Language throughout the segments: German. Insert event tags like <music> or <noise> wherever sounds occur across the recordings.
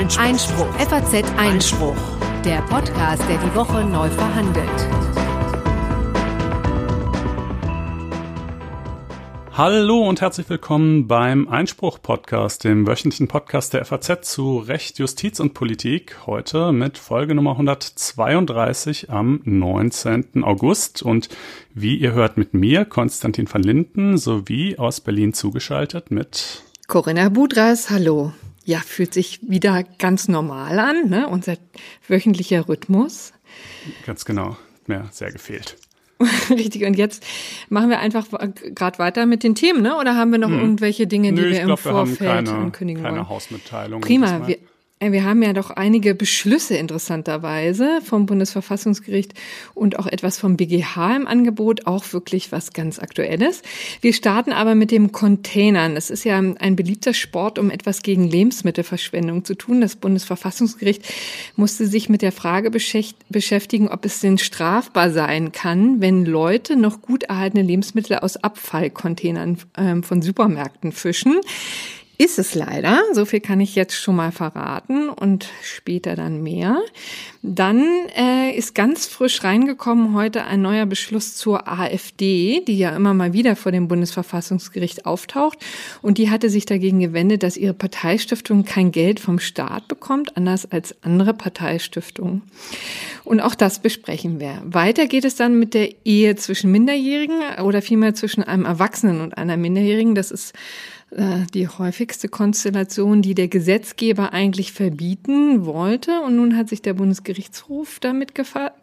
Einspruch. Einspruch. FAZ Einspruch. Der Podcast, der die Woche neu verhandelt. Hallo und herzlich willkommen beim Einspruch-Podcast, dem wöchentlichen Podcast der FAZ zu Recht, Justiz und Politik. Heute mit Folge Nummer 132 am 19. August. Und wie ihr hört mit mir, Konstantin van Linden, sowie aus Berlin zugeschaltet mit Corinna Budras. Hallo. Ja, fühlt sich wieder ganz normal an, ne? unser wöchentlicher Rhythmus. Ganz genau, mir sehr gefehlt. <laughs> Richtig, und jetzt machen wir einfach gerade weiter mit den Themen, ne? Oder haben wir noch hm. irgendwelche Dinge, die Nö, wir im glaub, Vorfeld wir keine, ankündigen keine wollen? Hausmitteilung. Prima, wir, wir haben ja doch einige Beschlüsse interessanterweise vom Bundesverfassungsgericht und auch etwas vom BGH im Angebot, auch wirklich was ganz Aktuelles. Wir starten aber mit dem Containern. Das ist ja ein beliebter Sport, um etwas gegen Lebensmittelverschwendung zu tun. Das Bundesverfassungsgericht musste sich mit der Frage beschäftigen, ob es denn strafbar sein kann, wenn Leute noch gut erhaltene Lebensmittel aus Abfallcontainern ähm, von Supermärkten fischen ist es leider. So viel kann ich jetzt schon mal verraten und später dann mehr. Dann äh, ist ganz frisch reingekommen heute ein neuer Beschluss zur AfD, die ja immer mal wieder vor dem Bundesverfassungsgericht auftaucht. Und die hatte sich dagegen gewendet, dass ihre Parteistiftung kein Geld vom Staat bekommt, anders als andere Parteistiftungen. Und auch das besprechen wir. Weiter geht es dann mit der Ehe zwischen Minderjährigen oder vielmehr zwischen einem Erwachsenen und einer Minderjährigen. Das ist die häufigste Konstellation, die der Gesetzgeber eigentlich verbieten wollte. Und nun hat sich der Bundesgerichtshof damit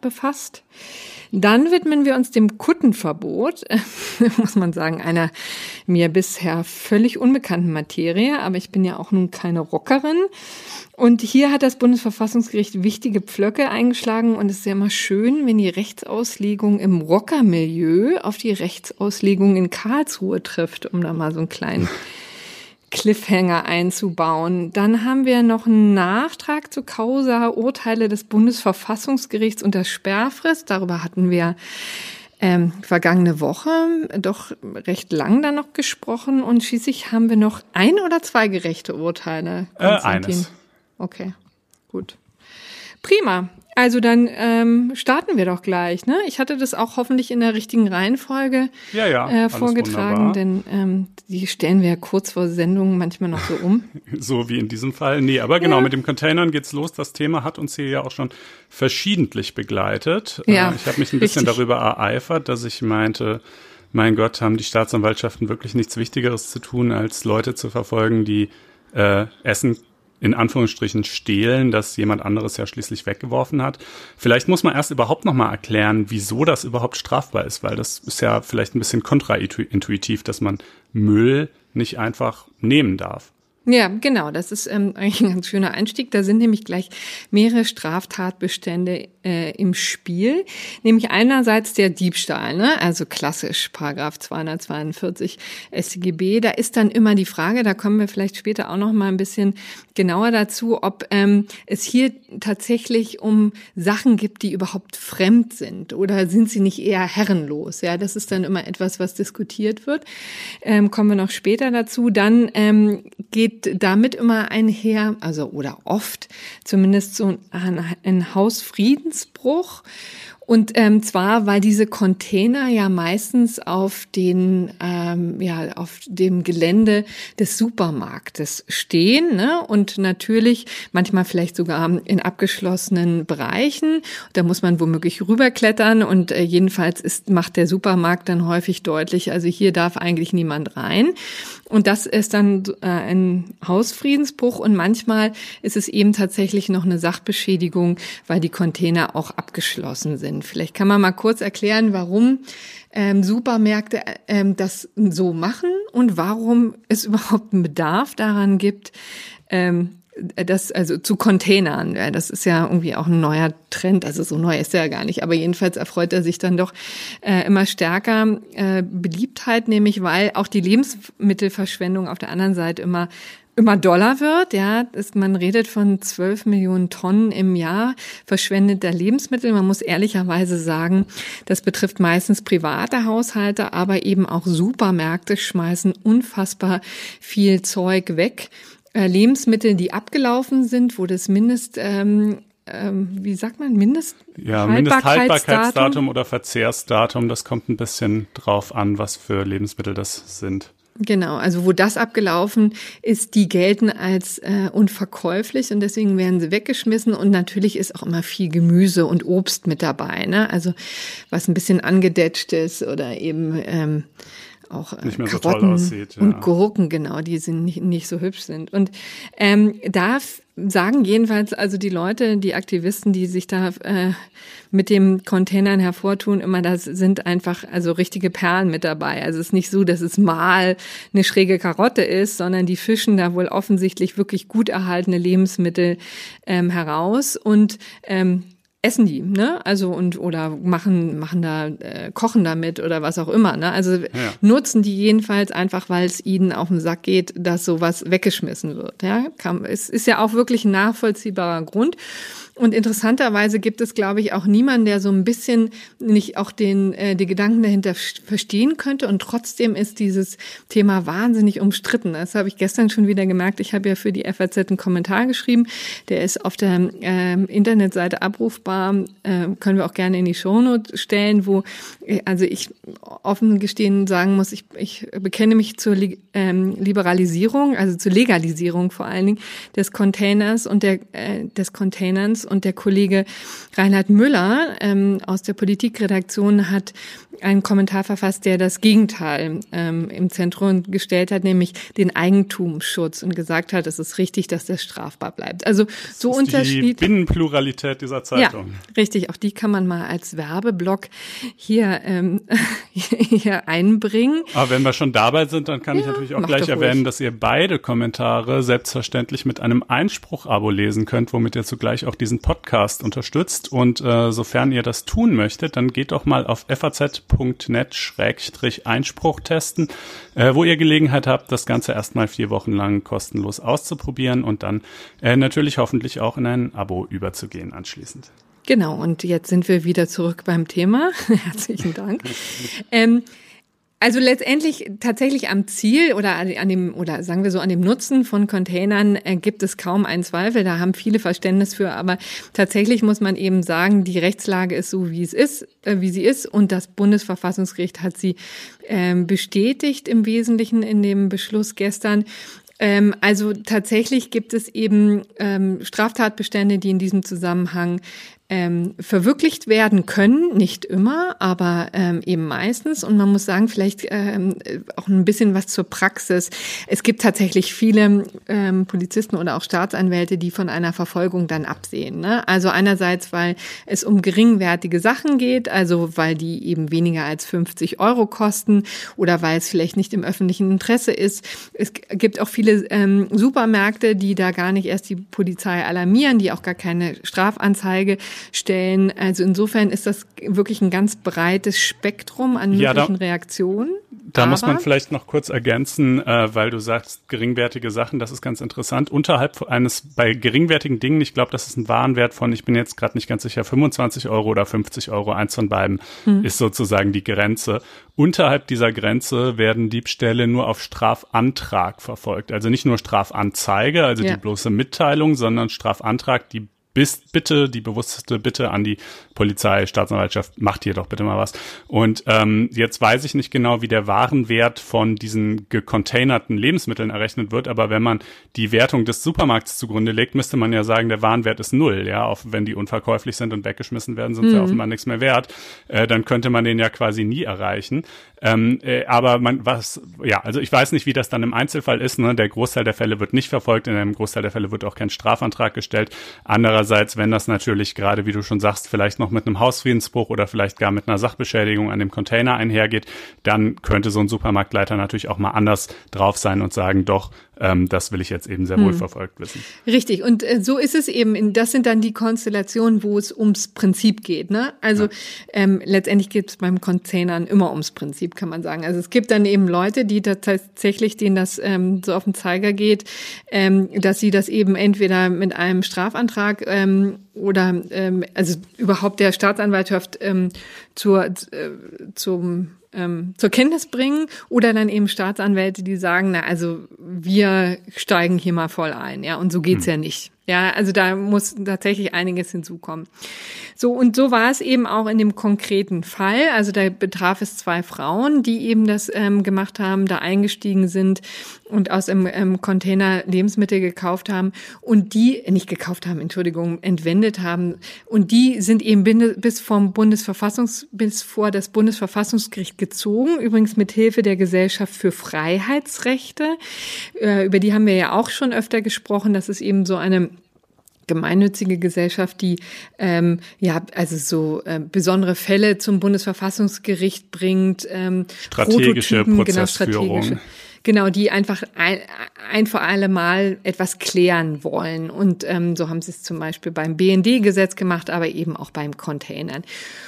befasst. Dann widmen wir uns dem Kuttenverbot, <laughs> muss man sagen, einer mir bisher völlig unbekannten Materie. Aber ich bin ja auch nun keine Rockerin. Und hier hat das Bundesverfassungsgericht wichtige Pflöcke eingeschlagen und es ist ja immer schön, wenn die Rechtsauslegung im Rockermilieu auf die Rechtsauslegung in Karlsruhe trifft, um da mal so einen kleinen <laughs> Cliffhanger einzubauen. Dann haben wir noch einen Nachtrag zu Causa Urteile des Bundesverfassungsgerichts unter Sperrfrist. Darüber hatten wir ähm, vergangene Woche doch recht lang dann noch gesprochen und schließlich haben wir noch ein oder zwei gerechte Urteile. Äh, eines. Okay, gut. Prima. Also dann ähm, starten wir doch gleich. Ne? Ich hatte das auch hoffentlich in der richtigen Reihenfolge ja, ja, äh, vorgetragen, denn ähm, die stellen wir ja kurz vor Sendungen manchmal noch so um. <laughs> so wie in diesem Fall. Nee, aber genau, ja. mit dem Containern geht's los. Das Thema hat uns hier ja auch schon verschiedentlich begleitet. Ja, äh, ich habe mich ein bisschen darüber ereifert, dass ich meinte, mein Gott, haben die Staatsanwaltschaften wirklich nichts Wichtigeres zu tun, als Leute zu verfolgen, die äh, Essen in Anführungsstrichen stehlen, das jemand anderes ja schließlich weggeworfen hat. Vielleicht muss man erst überhaupt nochmal erklären, wieso das überhaupt strafbar ist, weil das ist ja vielleicht ein bisschen kontraintuitiv, dass man Müll nicht einfach nehmen darf. Ja, genau. Das ist ähm, <laughs> eigentlich ein ganz schöner Einstieg. Da sind nämlich gleich mehrere Straftatbestände äh, im Spiel. Nämlich einerseits der Diebstahl, ne? also klassisch Paragraph 242 StGB. Da ist dann immer die Frage, da kommen wir vielleicht später auch noch mal ein bisschen genauer dazu, ob ähm, es hier tatsächlich um Sachen gibt, die überhaupt fremd sind oder sind sie nicht eher herrenlos. Ja, das ist dann immer etwas, was diskutiert wird. Ähm, kommen wir noch später dazu. Dann ähm, geht damit immer einher, also oder oft zumindest so ein, ein Hausfriedensbruch. Und ähm, zwar, weil diese Container ja meistens auf den ähm, ja auf dem Gelände des Supermarktes stehen ne? und natürlich manchmal vielleicht sogar in abgeschlossenen Bereichen. Da muss man womöglich rüberklettern und äh, jedenfalls ist macht der Supermarkt dann häufig deutlich, also hier darf eigentlich niemand rein. Und das ist dann äh, ein Hausfriedensbruch und manchmal ist es eben tatsächlich noch eine Sachbeschädigung, weil die Container auch abgeschlossen sind. Vielleicht kann man mal kurz erklären, warum ähm, Supermärkte ähm, das so machen und warum es <laughs> überhaupt einen Bedarf daran gibt, ähm, das also zu Containern. Das ist ja irgendwie auch ein neuer Trend. Also so neu ist er ja gar nicht. Aber jedenfalls erfreut er sich dann doch äh, immer stärker äh, Beliebtheit, nämlich weil auch die Lebensmittelverschwendung auf der anderen Seite immer immer doller wird. Ja, ist, man redet von 12 Millionen Tonnen im Jahr verschwendeter Lebensmittel. Man muss ehrlicherweise sagen, das betrifft meistens private Haushalte, aber eben auch Supermärkte schmeißen unfassbar viel Zeug weg. äh, Lebensmittel, die abgelaufen sind, wo das Mindest ähm, ähm, wie sagt man, Mindest ja, Mindesthaltbarkeitsdatum oder Verzehrsdatum, das kommt ein bisschen drauf an, was für Lebensmittel das sind. Genau, also wo das abgelaufen ist, die gelten als äh, unverkäuflich und deswegen werden sie weggeschmissen und natürlich ist auch immer viel Gemüse und Obst mit dabei, ne? Also was ein bisschen angedetscht ist oder eben ähm, auch äh, nicht mehr so toll aussieht, ja. und Gurken, genau, die sind nicht, nicht so hübsch sind. Und ähm, da sagen jedenfalls also die Leute, die Aktivisten, die sich da äh, mit dem Containern hervortun, immer das sind einfach also richtige Perlen mit dabei. Also es ist nicht so, dass es mal eine schräge Karotte ist, sondern die fischen da wohl offensichtlich wirklich gut erhaltene Lebensmittel ähm, heraus und ähm, essen die, ne? Also und oder machen machen da äh, kochen damit oder was auch immer, ne? Also ja. nutzen die jedenfalls einfach, weil es ihnen auf den Sack geht, dass sowas weggeschmissen wird, ja? Kann, es ist ja auch wirklich ein nachvollziehbarer Grund. Und interessanterweise gibt es, glaube ich, auch niemanden, der so ein bisschen nicht auch den äh, die Gedanken dahinter verstehen könnte. Und trotzdem ist dieses Thema wahnsinnig umstritten. Das habe ich gestern schon wieder gemerkt. Ich habe ja für die FAZ einen Kommentar geschrieben. Der ist auf der äh, Internetseite abrufbar. Äh, können wir auch gerne in die Shownote stellen, wo äh, also ich offen gestehen sagen muss, ich, ich bekenne mich zur ähm, Liberalisierung, also zur Legalisierung vor allen Dingen des Containers und der äh, des Containers und der Kollege Reinhard Müller ähm, aus der Politikredaktion hat einen Kommentar verfasst, der das Gegenteil ähm, im Zentrum gestellt hat, nämlich den Eigentumsschutz und gesagt hat, es ist richtig, dass das strafbar bleibt. Also so unterschiedlich. Die Binnenpluralität dieser Zeitung. Ja, richtig. Auch die kann man mal als Werbeblock hier, ähm, <laughs> hier einbringen. Aber wenn wir schon dabei sind, dann kann ja, ich natürlich auch gleich erwähnen, dass ihr beide Kommentare selbstverständlich mit einem Einspruch-Abo lesen könnt, womit ihr zugleich auch diesen Podcast unterstützt. Und äh, sofern ihr das tun möchtet, dann geht doch mal auf FAZ www.net-einspruch testen, äh, wo ihr Gelegenheit habt, das Ganze erstmal vier Wochen lang kostenlos auszuprobieren und dann äh, natürlich hoffentlich auch in ein Abo überzugehen anschließend. Genau, und jetzt sind wir wieder zurück beim Thema. <laughs> Herzlichen Dank. <laughs> ähm, also letztendlich tatsächlich am Ziel oder an dem oder sagen wir so an dem Nutzen von Containern äh, gibt es kaum einen Zweifel. Da haben viele Verständnis für, aber tatsächlich muss man eben sagen, die Rechtslage ist so wie es ist, äh, wie sie ist und das Bundesverfassungsgericht hat sie ähm, bestätigt im Wesentlichen in dem Beschluss gestern. Ähm, also tatsächlich gibt es eben ähm, Straftatbestände, die in diesem Zusammenhang ähm, verwirklicht werden können, nicht immer, aber ähm, eben meistens. Und man muss sagen, vielleicht ähm, auch ein bisschen was zur Praxis. Es gibt tatsächlich viele ähm, Polizisten oder auch Staatsanwälte, die von einer Verfolgung dann absehen. Ne? Also einerseits, weil es um geringwertige Sachen geht, also weil die eben weniger als 50 Euro kosten oder weil es vielleicht nicht im öffentlichen Interesse ist. Es gibt auch viele ähm, Supermärkte, die da gar nicht erst die Polizei alarmieren, die auch gar keine Strafanzeige stellen. Also insofern ist das wirklich ein ganz breites Spektrum an möglichen ja, da, Reaktionen. Da Aber muss man vielleicht noch kurz ergänzen, äh, weil du sagst, geringwertige Sachen, das ist ganz interessant. Unterhalb eines, bei geringwertigen Dingen, ich glaube, das ist ein Warenwert von, ich bin jetzt gerade nicht ganz sicher, 25 Euro oder 50 Euro, eins von beiden hm. ist sozusagen die Grenze. Unterhalb dieser Grenze werden Diebstähle nur auf Strafantrag verfolgt. Also nicht nur Strafanzeige, also ja. die bloße Mitteilung, sondern Strafantrag, die bist bitte die bewusste Bitte an die Polizei, Staatsanwaltschaft, macht hier doch bitte mal was. Und ähm, jetzt weiß ich nicht genau, wie der Warenwert von diesen gecontainerten Lebensmitteln errechnet wird, aber wenn man die Wertung des Supermarkts zugrunde legt, müsste man ja sagen, der Warenwert ist null, ja, auch wenn die unverkäuflich sind und weggeschmissen werden, sind mhm. sie offenbar nichts mehr wert. Äh, dann könnte man den ja quasi nie erreichen. Ähm, äh, aber man, was, ja, also ich weiß nicht, wie das dann im Einzelfall ist. Ne? Der Großteil der Fälle wird nicht verfolgt, in einem Großteil der Fälle wird auch kein Strafantrag gestellt. Andererseits, wenn das natürlich gerade, wie du schon sagst, vielleicht noch mit einem Hausfriedensbruch oder vielleicht gar mit einer Sachbeschädigung an dem Container einhergeht, dann könnte so ein Supermarktleiter natürlich auch mal anders drauf sein und sagen, doch, ähm, das will ich jetzt eben sehr wohl hm. verfolgt wissen. Richtig, und äh, so ist es eben. Das sind dann die Konstellationen, wo es ums Prinzip geht. Ne? Also ja. ähm, letztendlich geht es beim Containern immer ums Prinzip, kann man sagen. Also es gibt dann eben Leute, die tatsächlich, denen das ähm, so auf den Zeiger geht, ähm, dass sie das eben entweder mit einem Strafantrag ähm, oder ähm, also überhaupt der Staatsanwaltschaft ähm, zur äh, zum ähm, zur Kenntnis bringen oder dann eben Staatsanwälte, die sagen, na also wir steigen hier mal voll ein, ja und so geht's hm. ja nicht. Ja, also da muss tatsächlich einiges hinzukommen. So, und so war es eben auch in dem konkreten Fall. Also da betraf es zwei Frauen, die eben das ähm, gemacht haben, da eingestiegen sind und aus dem ähm, Container Lebensmittel gekauft haben und die, nicht gekauft haben, Entschuldigung, entwendet haben. Und die sind eben bis vom Bundesverfassungs, bis vor das Bundesverfassungsgericht gezogen, übrigens mit Hilfe der Gesellschaft für Freiheitsrechte. Äh, über die haben wir ja auch schon öfter gesprochen. Das ist eben so eine gemeinnützige Gesellschaft, die ähm, ja also so äh, besondere Fälle zum Bundesverfassungsgericht bringt, ähm, strategische Prototypen, Prozessführung. Genau, strategische Genau, die einfach ein, ein für alle Mal etwas klären wollen. Und ähm, so haben sie es zum Beispiel beim BND-Gesetz gemacht, aber eben auch beim Containern.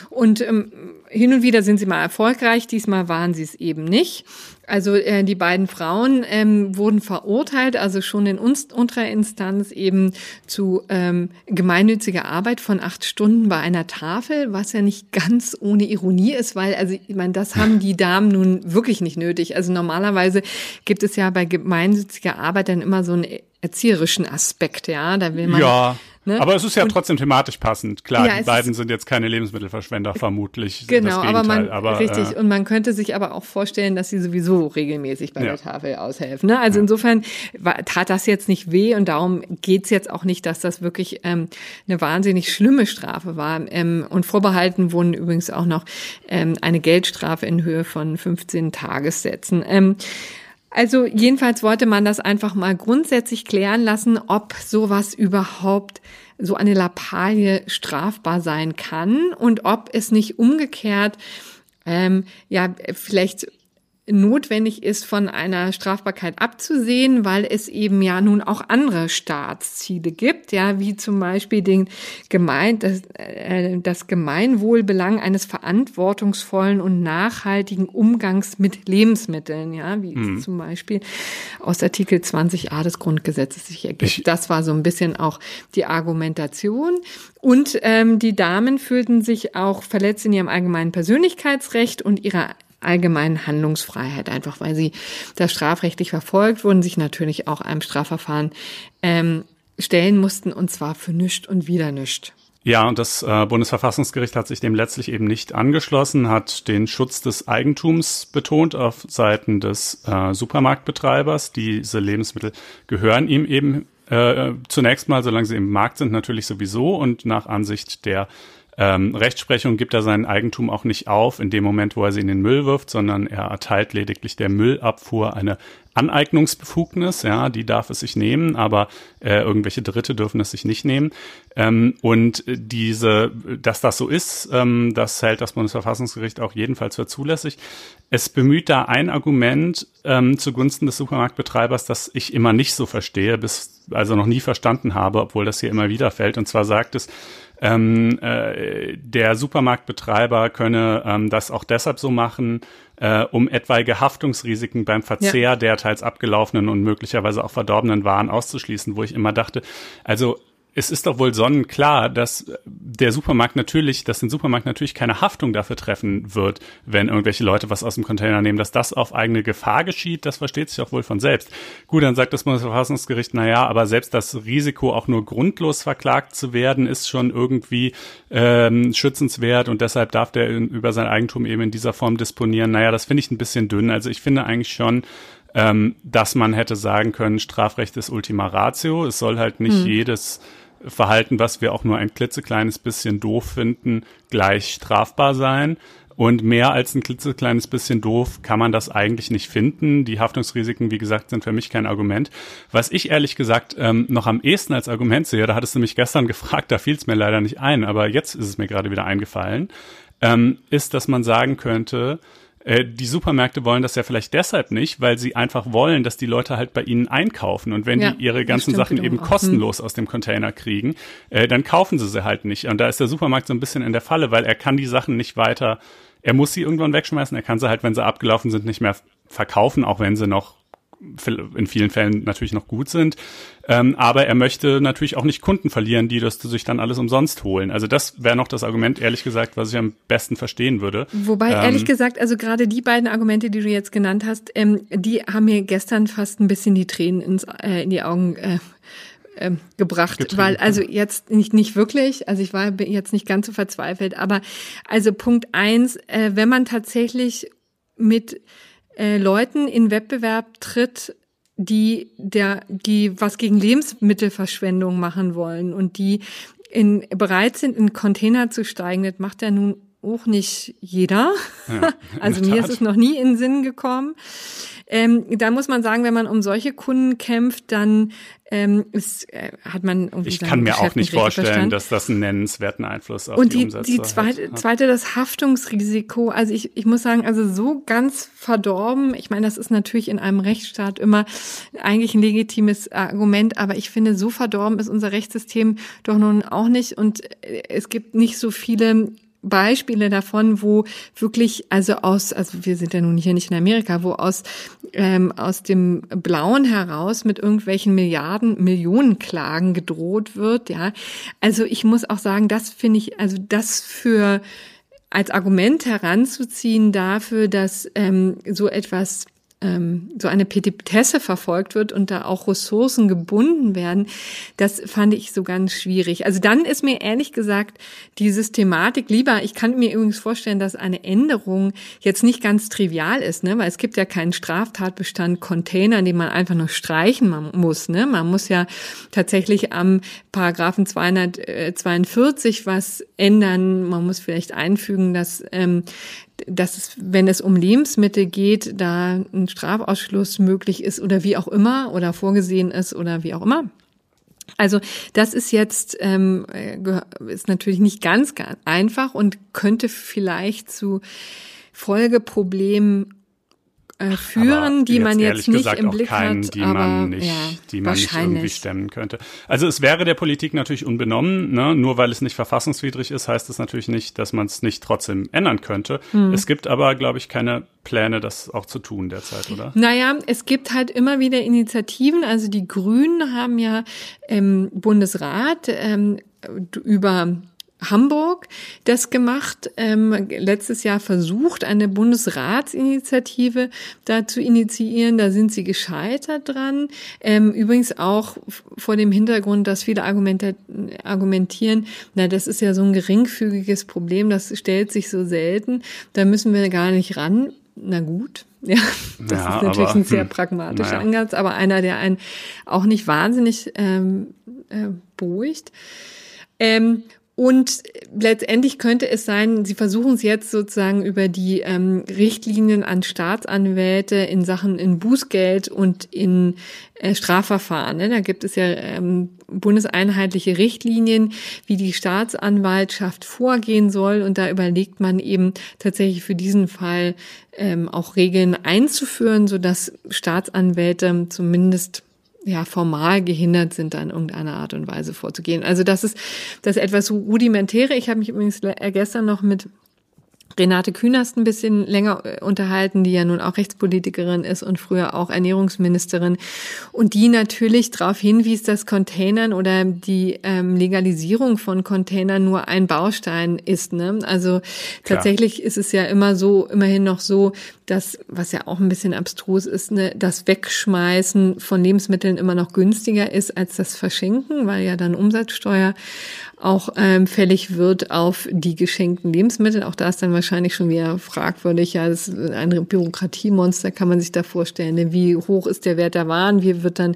Und ähm, hin und wieder sind sie mal erfolgreich, diesmal waren sie es eben nicht. Also äh, die beiden Frauen ähm, wurden verurteilt, also schon in uns, unterer Instanz eben zu ähm, gemeinnütziger Arbeit von acht Stunden bei einer Tafel, was ja nicht ganz ohne Ironie ist, weil also ich meine, das haben die Damen nun wirklich nicht nötig. Also normalerweise gibt es ja bei gemeinnütziger Arbeit dann immer so einen erzieherischen Aspekt, ja, da will man ja Ne? Aber es ist ja und, trotzdem thematisch passend. Klar, ja, die beiden sind jetzt keine Lebensmittelverschwender, vermutlich. Genau, aber man, aber, richtig. Äh, und man könnte sich aber auch vorstellen, dass sie sowieso regelmäßig bei ja. der Tafel aushelfen. Ne? Also ja. insofern war, tat das jetzt nicht weh und darum geht's jetzt auch nicht, dass das wirklich ähm, eine wahnsinnig schlimme Strafe war. Ähm, und vorbehalten wurden übrigens auch noch ähm, eine Geldstrafe in Höhe von 15 Tagessätzen. Ähm, also jedenfalls wollte man das einfach mal grundsätzlich klären lassen, ob sowas überhaupt so eine Lappalie strafbar sein kann und ob es nicht umgekehrt ähm, ja vielleicht notwendig ist, von einer Strafbarkeit abzusehen, weil es eben ja nun auch andere Staatsziele gibt, ja, wie zum Beispiel den Gemein, das, äh, das Gemeinwohlbelang eines verantwortungsvollen und nachhaltigen Umgangs mit Lebensmitteln, ja, wie mhm. zum Beispiel aus Artikel 20a des Grundgesetzes sich ergibt. Ich das war so ein bisschen auch die Argumentation. Und ähm, die Damen fühlten sich auch verletzt in ihrem allgemeinen Persönlichkeitsrecht und ihrer allgemeinen Handlungsfreiheit, einfach weil sie da strafrechtlich verfolgt wurden, sich natürlich auch einem Strafverfahren ähm, stellen mussten und zwar für nüscht und wieder nüscht. Ja, und das äh, Bundesverfassungsgericht hat sich dem letztlich eben nicht angeschlossen, hat den Schutz des Eigentums betont auf Seiten des äh, Supermarktbetreibers. Diese Lebensmittel gehören ihm eben äh, zunächst mal, solange sie im Markt sind, natürlich sowieso und nach Ansicht der ähm, Rechtsprechung gibt er sein Eigentum auch nicht auf in dem Moment, wo er sie in den Müll wirft, sondern er erteilt lediglich der Müllabfuhr eine Aneignungsbefugnis, ja, die darf es sich nehmen, aber äh, irgendwelche Dritte dürfen es sich nicht nehmen. Ähm, und diese, dass das so ist, ähm, das hält das Bundesverfassungsgericht auch jedenfalls für zulässig. Es bemüht da ein Argument ähm, zugunsten des Supermarktbetreibers, das ich immer nicht so verstehe, bis also noch nie verstanden habe, obwohl das hier immer wieder fällt. Und zwar sagt es, ähm, äh, der Supermarktbetreiber könne ähm, das auch deshalb so machen, äh, um etwaige Haftungsrisiken beim Verzehr ja. der teils abgelaufenen und möglicherweise auch verdorbenen Waren auszuschließen, wo ich immer dachte, also es ist doch wohl sonnenklar, dass der Supermarkt natürlich, dass den Supermarkt natürlich keine Haftung dafür treffen wird, wenn irgendwelche Leute was aus dem Container nehmen, dass das auf eigene Gefahr geschieht, das versteht sich auch wohl von selbst. Gut, dann sagt das Bundesverfassungsgericht, na ja, aber selbst das Risiko, auch nur grundlos verklagt zu werden, ist schon irgendwie ähm, schützenswert und deshalb darf der über sein Eigentum eben in dieser Form disponieren. Naja, das finde ich ein bisschen dünn. Also ich finde eigentlich schon, ähm, dass man hätte sagen können, Strafrecht ist Ultima Ratio. Es soll halt nicht hm. jedes Verhalten, was wir auch nur ein klitzekleines bisschen doof finden, gleich strafbar sein. Und mehr als ein klitzekleines bisschen doof kann man das eigentlich nicht finden. Die Haftungsrisiken, wie gesagt, sind für mich kein Argument. Was ich ehrlich gesagt ähm, noch am ehesten als Argument sehe, da hattest du mich gestern <laughs> gefragt, da fiel es mir leider nicht ein, aber jetzt ist es mir gerade wieder eingefallen, ähm, ist, dass man sagen könnte, äh, die Supermärkte wollen das ja vielleicht deshalb nicht, weil sie einfach wollen, dass die Leute halt bei ihnen einkaufen. Und wenn ja, die ihre ganzen Sachen eben kostenlos hm. aus dem Container kriegen, äh, dann kaufen sie sie halt nicht. Und da ist der Supermarkt so ein bisschen in der Falle, weil er kann die Sachen nicht weiter, er muss sie irgendwann wegschmeißen, er kann sie halt, wenn sie abgelaufen sind, nicht mehr verkaufen, auch wenn sie noch in vielen Fällen natürlich noch gut sind. Ähm, aber er möchte natürlich auch nicht Kunden verlieren, die das sich dann alles umsonst holen. Also das wäre noch das Argument, ehrlich gesagt, was ich am besten verstehen würde. Wobei, ähm, ehrlich gesagt, also gerade die beiden Argumente, die du jetzt genannt hast, ähm, die haben mir gestern fast ein bisschen die Tränen ins, äh, in die Augen äh, äh, gebracht, Getrieben. weil also jetzt nicht nicht wirklich, also ich war jetzt nicht ganz so verzweifelt, aber also Punkt eins, äh, wenn man tatsächlich mit äh, Leuten in Wettbewerb tritt, die der, die was gegen Lebensmittelverschwendung machen wollen und die in, bereit sind, in Container zu steigen, das macht ja nun auch nicht jeder. Ja, <laughs> also mir ist es noch nie in den Sinn gekommen. Ähm, da muss man sagen, wenn man um solche Kunden kämpft, dann ähm, ist, äh, hat man irgendwie Ich kann mir auch nicht vorstellen, dass das einen nennenswerten Einfluss auf Und die, die Umsätze die zweite, hat. zweite, das Haftungsrisiko. Also ich, ich muss sagen, also so ganz verdorben. Ich meine, das ist natürlich in einem Rechtsstaat immer eigentlich ein legitimes Argument, aber ich finde, so verdorben ist unser Rechtssystem doch nun auch nicht. Und äh, es gibt nicht so viele Beispiele davon, wo wirklich, also aus, also wir sind ja nun hier nicht in Amerika, wo aus, ähm, aus dem Blauen heraus mit irgendwelchen Milliarden, Millionen Klagen gedroht wird, ja. Also ich muss auch sagen, das finde ich, also das für als Argument heranzuziehen dafür, dass ähm, so etwas ähm, so eine Petitesse verfolgt wird und da auch Ressourcen gebunden werden, das fand ich so ganz schwierig. Also dann ist mir ehrlich gesagt die Systematik lieber, ich kann mir übrigens vorstellen, dass eine Änderung jetzt nicht ganz trivial ist, ne? weil es gibt ja keinen Straftatbestand Container, den man einfach nur streichen muss. Ne? Man muss ja tatsächlich am Paragraphen 242 was ändern. Man muss vielleicht einfügen, dass ähm, dass es, wenn es um Lebensmittel geht, da ein Strafausschluss möglich ist oder wie auch immer oder vorgesehen ist oder wie auch immer. Also das ist jetzt ähm, ist natürlich nicht ganz, ganz einfach und könnte vielleicht zu Folgeproblemen äh, führen, aber die man jetzt nicht gesagt im Blick keinen, hat, die man nicht, ja, die man nicht irgendwie stemmen könnte. Also es wäre der Politik natürlich unbenommen, ne? nur weil es nicht verfassungswidrig ist, heißt es natürlich nicht, dass man es nicht trotzdem ändern könnte. Hm. Es gibt aber, glaube ich, keine Pläne, das auch zu tun derzeit, oder? Naja, es gibt halt immer wieder Initiativen. Also die Grünen haben ja im Bundesrat ähm, über Hamburg das gemacht, ähm, letztes Jahr versucht, eine Bundesratsinitiative da zu initiieren. Da sind sie gescheitert dran. Ähm, übrigens auch vor dem Hintergrund, dass viele argumentieren, na, das ist ja so ein geringfügiges Problem, das stellt sich so selten, da müssen wir gar nicht ran. Na gut, <laughs> ja, das ja, ist natürlich aber, ein sehr hm, pragmatischer naja. Ansatz, aber einer, der einen auch nicht wahnsinnig ähm, äh, beruhigt. Ähm, und letztendlich könnte es sein, Sie versuchen es jetzt sozusagen über die ähm, Richtlinien an Staatsanwälte in Sachen in Bußgeld und in äh, Strafverfahren. Ne? Da gibt es ja ähm, bundeseinheitliche Richtlinien, wie die Staatsanwaltschaft vorgehen soll. Und da überlegt man eben tatsächlich für diesen Fall ähm, auch Regeln einzuführen, sodass Staatsanwälte zumindest ja, formal gehindert sind, da in irgendeiner Art und Weise vorzugehen. Also das ist das etwas rudimentäre. Ich habe mich übrigens gestern noch mit Renate Künast ein bisschen länger äh, unterhalten, die ja nun auch Rechtspolitikerin ist und früher auch Ernährungsministerin und die natürlich darauf hinwies, dass Containern oder die ähm, Legalisierung von Containern nur ein Baustein ist. Ne? Also tatsächlich Klar. ist es ja immer so, immerhin noch so, dass, was ja auch ein bisschen abstrus ist, ne, das Wegschmeißen von Lebensmitteln immer noch günstiger ist als das Verschenken, weil ja dann Umsatzsteuer auch ähm, fällig wird auf die geschenkten Lebensmittel. Auch da ist dann wahrscheinlich schon wieder fragwürdig. Ja, das ist ein Bürokratiemonster, kann man sich da vorstellen. Ne? Wie hoch ist der Wert der Waren? Wie wird dann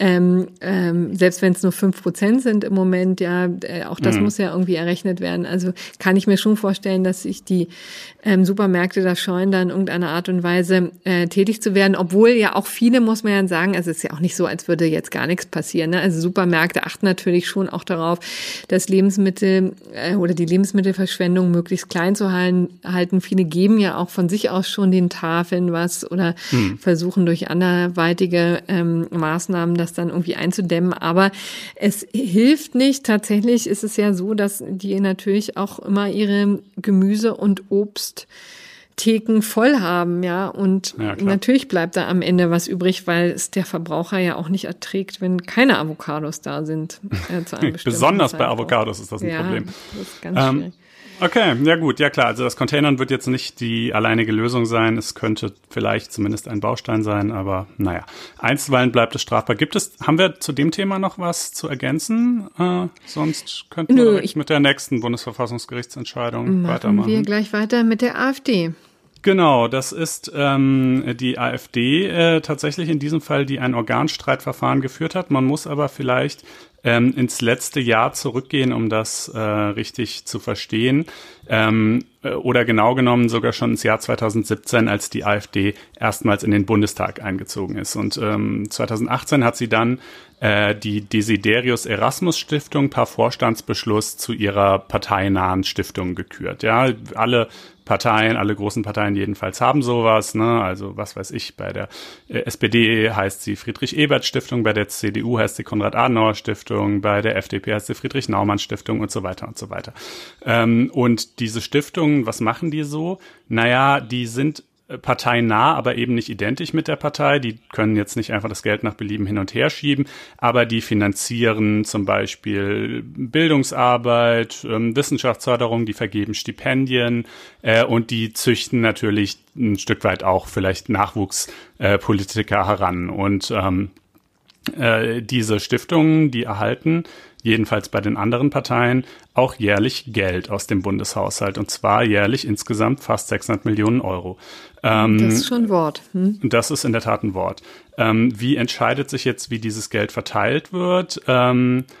ähm, ähm, selbst wenn es nur fünf Prozent sind im Moment, ja, äh, auch das mhm. muss ja irgendwie errechnet werden. Also kann ich mir schon vorstellen, dass sich die ähm, Supermärkte da scheuen, da in irgendeiner Art und Weise äh, tätig zu werden, obwohl ja auch viele, muss man ja sagen, also es ist ja auch nicht so, als würde jetzt gar nichts passieren. Ne? Also Supermärkte achten natürlich schon auch darauf, dass Lebensmittel äh, oder die Lebensmittelverschwendung möglichst klein zu halten. halten. Viele geben ja auch von sich aus schon den Tafeln was oder mhm. versuchen durch anderweitige ähm, Maßnahmen das das dann irgendwie einzudämmen. Aber es hilft nicht. Tatsächlich ist es ja so, dass die natürlich auch immer ihre Gemüse und Obst Theken voll haben, ja. Und ja, natürlich bleibt da am Ende was übrig, weil es der Verbraucher ja auch nicht erträgt, wenn keine Avocados da sind. Äh, <laughs> Besonders bei Avocados ist das ein ja, Problem. Das ist ganz ähm, schwierig. Okay, ja gut, ja klar. Also das Containern wird jetzt nicht die alleinige Lösung sein. Es könnte vielleicht zumindest ein Baustein sein, aber naja. Einstweilen bleibt es strafbar. Gibt es, haben wir zu dem Thema noch was zu ergänzen? Äh, sonst könnten Nö, wir mit der nächsten Bundesverfassungsgerichtsentscheidung weitermachen. wir gleich weiter mit der AfD. Genau, das ist ähm, die AfD äh, tatsächlich in diesem Fall, die ein Organstreitverfahren geführt hat. Man muss aber vielleicht ähm, ins letzte Jahr zurückgehen, um das äh, richtig zu verstehen. Ähm, äh, oder genau genommen sogar schon ins Jahr 2017, als die AfD erstmals in den Bundestag eingezogen ist. Und ähm, 2018 hat sie dann äh, die Desiderius Erasmus Stiftung per Vorstandsbeschluss zu ihrer parteinahen Stiftung gekürt. Ja, alle Parteien, alle großen Parteien jedenfalls haben sowas. Ne? Also was weiß ich, bei der äh, SPD heißt sie Friedrich-Ebert-Stiftung, bei der CDU heißt sie Konrad-Adenauer-Stiftung, bei der FDP heißt sie Friedrich-Naumann-Stiftung und so weiter und so weiter. Ähm, und diese Stiftungen, was machen die so? Naja, die sind parteinah, aber eben nicht identisch mit der Partei. Die können jetzt nicht einfach das Geld nach Belieben hin und her schieben, aber die finanzieren zum Beispiel Bildungsarbeit, ähm, Wissenschaftsförderung, die vergeben Stipendien äh, und die züchten natürlich ein Stück weit auch vielleicht Nachwuchspolitiker äh, heran. Und ähm, äh, diese Stiftungen, die erhalten jedenfalls bei den anderen Parteien, auch jährlich Geld aus dem Bundeshaushalt. Und zwar jährlich insgesamt fast 600 Millionen Euro. Ähm, das ist schon ein Wort. Hm? Das ist in der Tat ein Wort. Ähm, wie entscheidet sich jetzt, wie dieses Geld verteilt wird? Ähm, äh,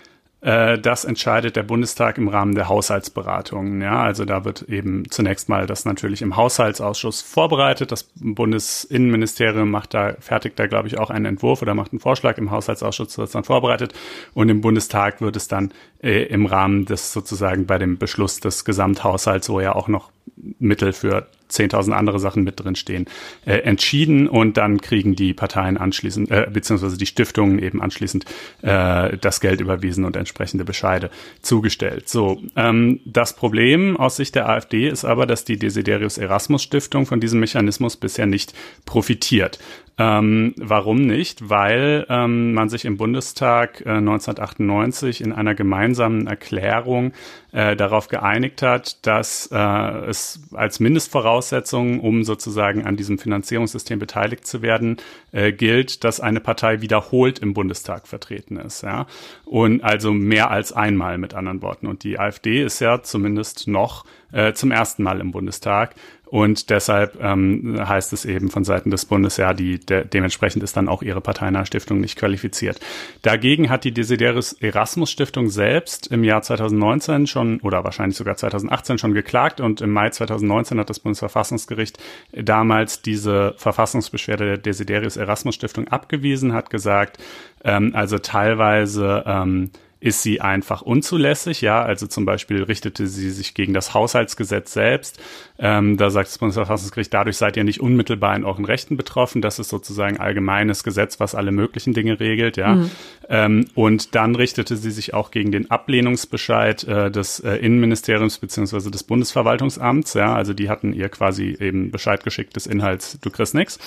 das entscheidet der Bundestag im Rahmen der Haushaltsberatungen. Ja, also da wird eben zunächst mal das natürlich im Haushaltsausschuss vorbereitet. Das Bundesinnenministerium macht da, fertigt da, glaube ich, auch einen Entwurf oder macht einen Vorschlag. Im Haushaltsausschuss wird es dann vorbereitet. Und im Bundestag wird es dann äh, im Rahmen des sozusagen bei dem Beschluss des Gesamthaushalts, wo ja auch noch Mittel für 10.000 andere Sachen mit drin stehen, äh, entschieden und dann kriegen die Parteien anschließend, äh, beziehungsweise die Stiftungen eben anschließend äh, das Geld überwiesen und entsprechende Bescheide zugestellt. So, ähm, das Problem aus Sicht der AfD ist aber, dass die Desiderius Erasmus Stiftung von diesem Mechanismus bisher nicht profitiert. Ähm, warum nicht? Weil ähm, man sich im Bundestag äh, 1998 in einer gemeinsamen Erklärung äh, darauf geeinigt hat, dass äh, es als Mindestvoraussetzung, um sozusagen an diesem Finanzierungssystem beteiligt zu werden, äh, gilt, dass eine Partei wiederholt im Bundestag vertreten ist. Ja? Und also mehr als einmal mit anderen Worten. Und die AfD ist ja zumindest noch äh, zum ersten Mal im Bundestag. Und deshalb ähm, heißt es eben von Seiten des Bundes, ja, die, de, dementsprechend ist dann auch ihre parteinahe Stiftung nicht qualifiziert. Dagegen hat die Desiderius Erasmus Stiftung selbst im Jahr 2019 schon oder wahrscheinlich sogar 2018 schon geklagt und im Mai 2019 hat das Bundesverfassungsgericht damals diese Verfassungsbeschwerde der Desiderius Erasmus Stiftung abgewiesen, hat gesagt, ähm, also teilweise ähm, ist sie einfach unzulässig, ja, also zum Beispiel richtete sie sich gegen das Haushaltsgesetz selbst. Ähm, da sagt das Bundesverfassungsgericht, dadurch seid ihr nicht unmittelbar in euren Rechten betroffen. Das ist sozusagen allgemeines Gesetz, was alle möglichen Dinge regelt, ja. Mhm. Ähm, und dann richtete sie sich auch gegen den Ablehnungsbescheid äh, des äh, Innenministeriums beziehungsweise des Bundesverwaltungsamts, ja. Also die hatten ihr quasi eben Bescheid geschickt des Inhalts, du kriegst nix.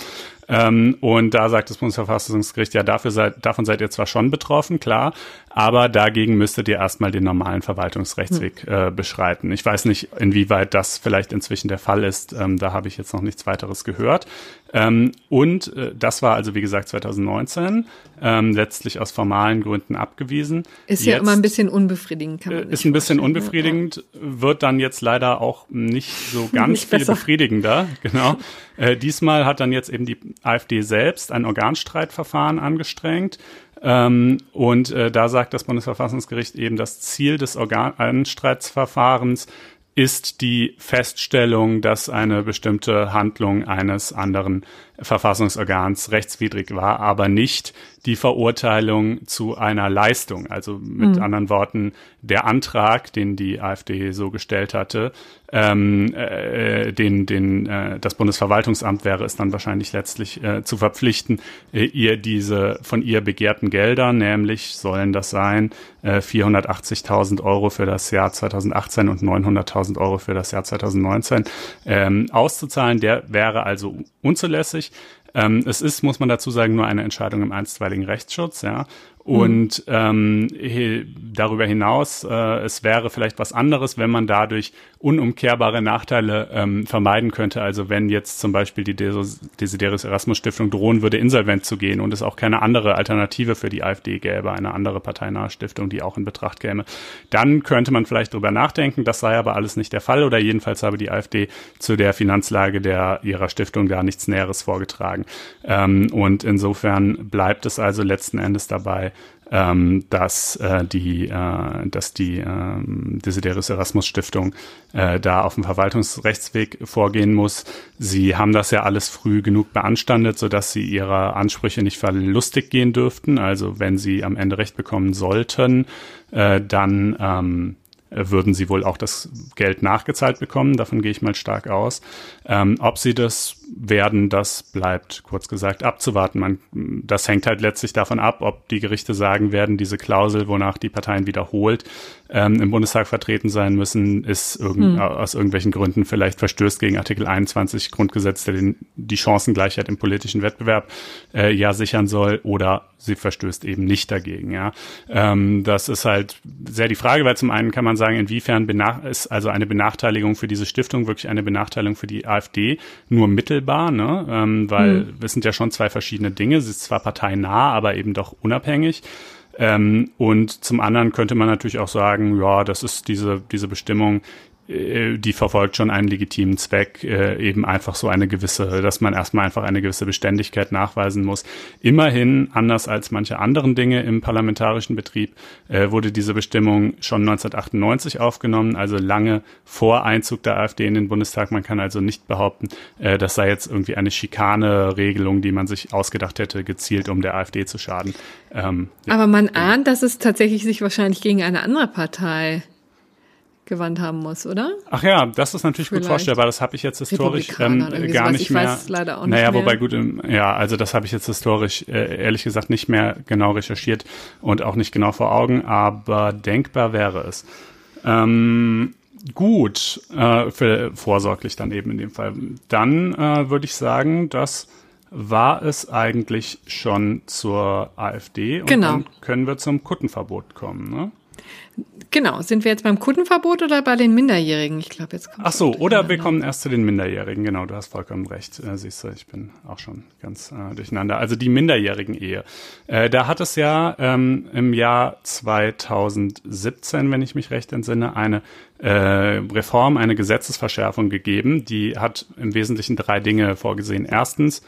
Ähm, und da sagt das Bundesverfassungsgericht, ja, dafür seid, davon seid ihr zwar schon betroffen, klar, aber dagegen müsstet ihr erstmal den normalen Verwaltungsrechtsweg hm. äh, beschreiten. Ich weiß nicht, inwieweit das vielleicht inzwischen der Fall ist. Ähm, da habe ich jetzt noch nichts weiteres gehört. Ähm, und äh, das war also, wie gesagt, 2019, ähm, letztlich aus formalen Gründen abgewiesen. Ist jetzt, ja immer ein bisschen unbefriedigend, kann man äh, Ist ein bisschen unbefriedigend, ja. wird dann jetzt leider auch nicht so <laughs> ganz nicht viel besser. befriedigender. Genau. Äh, diesmal hat dann jetzt eben die AfD selbst ein Organstreitverfahren angestrengt. Ähm, und äh, da sagt das Bundesverfassungsgericht eben, das Ziel des Organstreitsverfahrens ist die Feststellung, dass eine bestimmte Handlung eines anderen Verfassungsorgans rechtswidrig war, aber nicht die Verurteilung zu einer Leistung. Also mit mhm. anderen Worten, der Antrag, den die AfD so gestellt hatte, ähm, äh, den, den äh, das Bundesverwaltungsamt wäre es dann wahrscheinlich letztlich äh, zu verpflichten, äh, ihr diese von ihr begehrten Gelder, nämlich sollen das sein äh, 480.000 Euro für das Jahr 2018 und 900.000 1000 Euro für das Jahr 2019 ähm, auszuzahlen. Der wäre also unzulässig. natürlich Ähm, es ist, muss man dazu sagen, nur eine Entscheidung im einstweiligen Rechtsschutz, ja. Und ähm, darüber hinaus, äh, es wäre vielleicht was anderes, wenn man dadurch unumkehrbare Nachteile ähm, vermeiden könnte. Also wenn jetzt zum Beispiel die Desiderius Erasmus Stiftung drohen würde, insolvent zu gehen und es auch keine andere Alternative für die AfD gäbe, eine andere parteinahe Stiftung, die auch in Betracht käme, dann könnte man vielleicht drüber nachdenken. Das sei aber alles nicht der Fall oder jedenfalls habe die AfD zu der Finanzlage der ihrer Stiftung da nichts Näheres vorgetragen. Ähm, und insofern bleibt es also letzten Endes dabei, ähm, dass äh, die, äh, dass die äh, Desiderius Erasmus Stiftung äh, da auf dem Verwaltungsrechtsweg vorgehen muss. Sie haben das ja alles früh genug beanstandet, sodass sie ihre Ansprüche nicht verlustig gehen dürften. Also wenn sie am Ende Recht bekommen sollten, äh, dann ähm, würden sie wohl auch das Geld nachgezahlt bekommen. Davon gehe ich mal stark aus. Ähm, ob sie das werden, das bleibt kurz gesagt abzuwarten. Man, das hängt halt letztlich davon ab, ob die Gerichte sagen werden, diese Klausel, wonach die Parteien wiederholt ähm, im Bundestag vertreten sein müssen, ist irgend, hm. aus irgendwelchen Gründen vielleicht verstößt gegen Artikel 21 Grundgesetz, der den, die Chancengleichheit im politischen Wettbewerb äh, ja sichern soll, oder sie verstößt eben nicht dagegen. Ja, ähm, das ist halt sehr die Frage, weil zum einen kann man sagen, inwiefern ist also eine Benachteiligung für diese Stiftung wirklich eine Benachteiligung für die AfD nur mittelbar, ne? ähm, weil hm. es sind ja schon zwei verschiedene Dinge. Sie ist zwar parteinah, aber eben doch unabhängig. Ähm, und zum anderen könnte man natürlich auch sagen, ja, das ist diese, diese Bestimmung, die verfolgt schon einen legitimen Zweck, äh, eben einfach so eine gewisse, dass man erstmal einfach eine gewisse Beständigkeit nachweisen muss. Immerhin, anders als manche anderen Dinge im parlamentarischen Betrieb, äh, wurde diese Bestimmung schon 1998 aufgenommen, also lange vor Einzug der AfD in den Bundestag. Man kann also nicht behaupten, das sei jetzt irgendwie eine Schikane-Regelung, die man sich ausgedacht hätte, gezielt um der AfD zu schaden. Ähm. Aber man ahnt, dass es tatsächlich sich wahrscheinlich gegen eine andere Partei gewandt haben muss, oder? Ach ja, das ist natürlich Vielleicht. gut vorstellbar. Das habe ich jetzt historisch ähm, gar nicht mehr. Ich weiß leider auch nicht naja, mehr. wobei gut, ja, also das habe ich jetzt historisch äh, ehrlich gesagt nicht mehr genau recherchiert und auch nicht genau vor Augen, aber denkbar wäre es. Ähm, gut, äh, für vorsorglich dann eben in dem Fall. Dann äh, würde ich sagen, dass war es eigentlich schon zur AfD und genau. dann können wir zum Kuttenverbot kommen, ne? Genau, sind wir jetzt beim Kundenverbot oder bei den Minderjährigen? Ich glaube, jetzt kommt Ach so, oder wir kommen erst zu den Minderjährigen. Genau, du hast vollkommen recht. Äh, siehst du, ich bin auch schon ganz äh, durcheinander. Also die minderjährigen Ehe. Äh, da hat es ja ähm, im Jahr 2017, wenn ich mich recht entsinne, eine äh, Reform, eine Gesetzesverschärfung gegeben. Die hat im Wesentlichen drei Dinge vorgesehen. Erstens,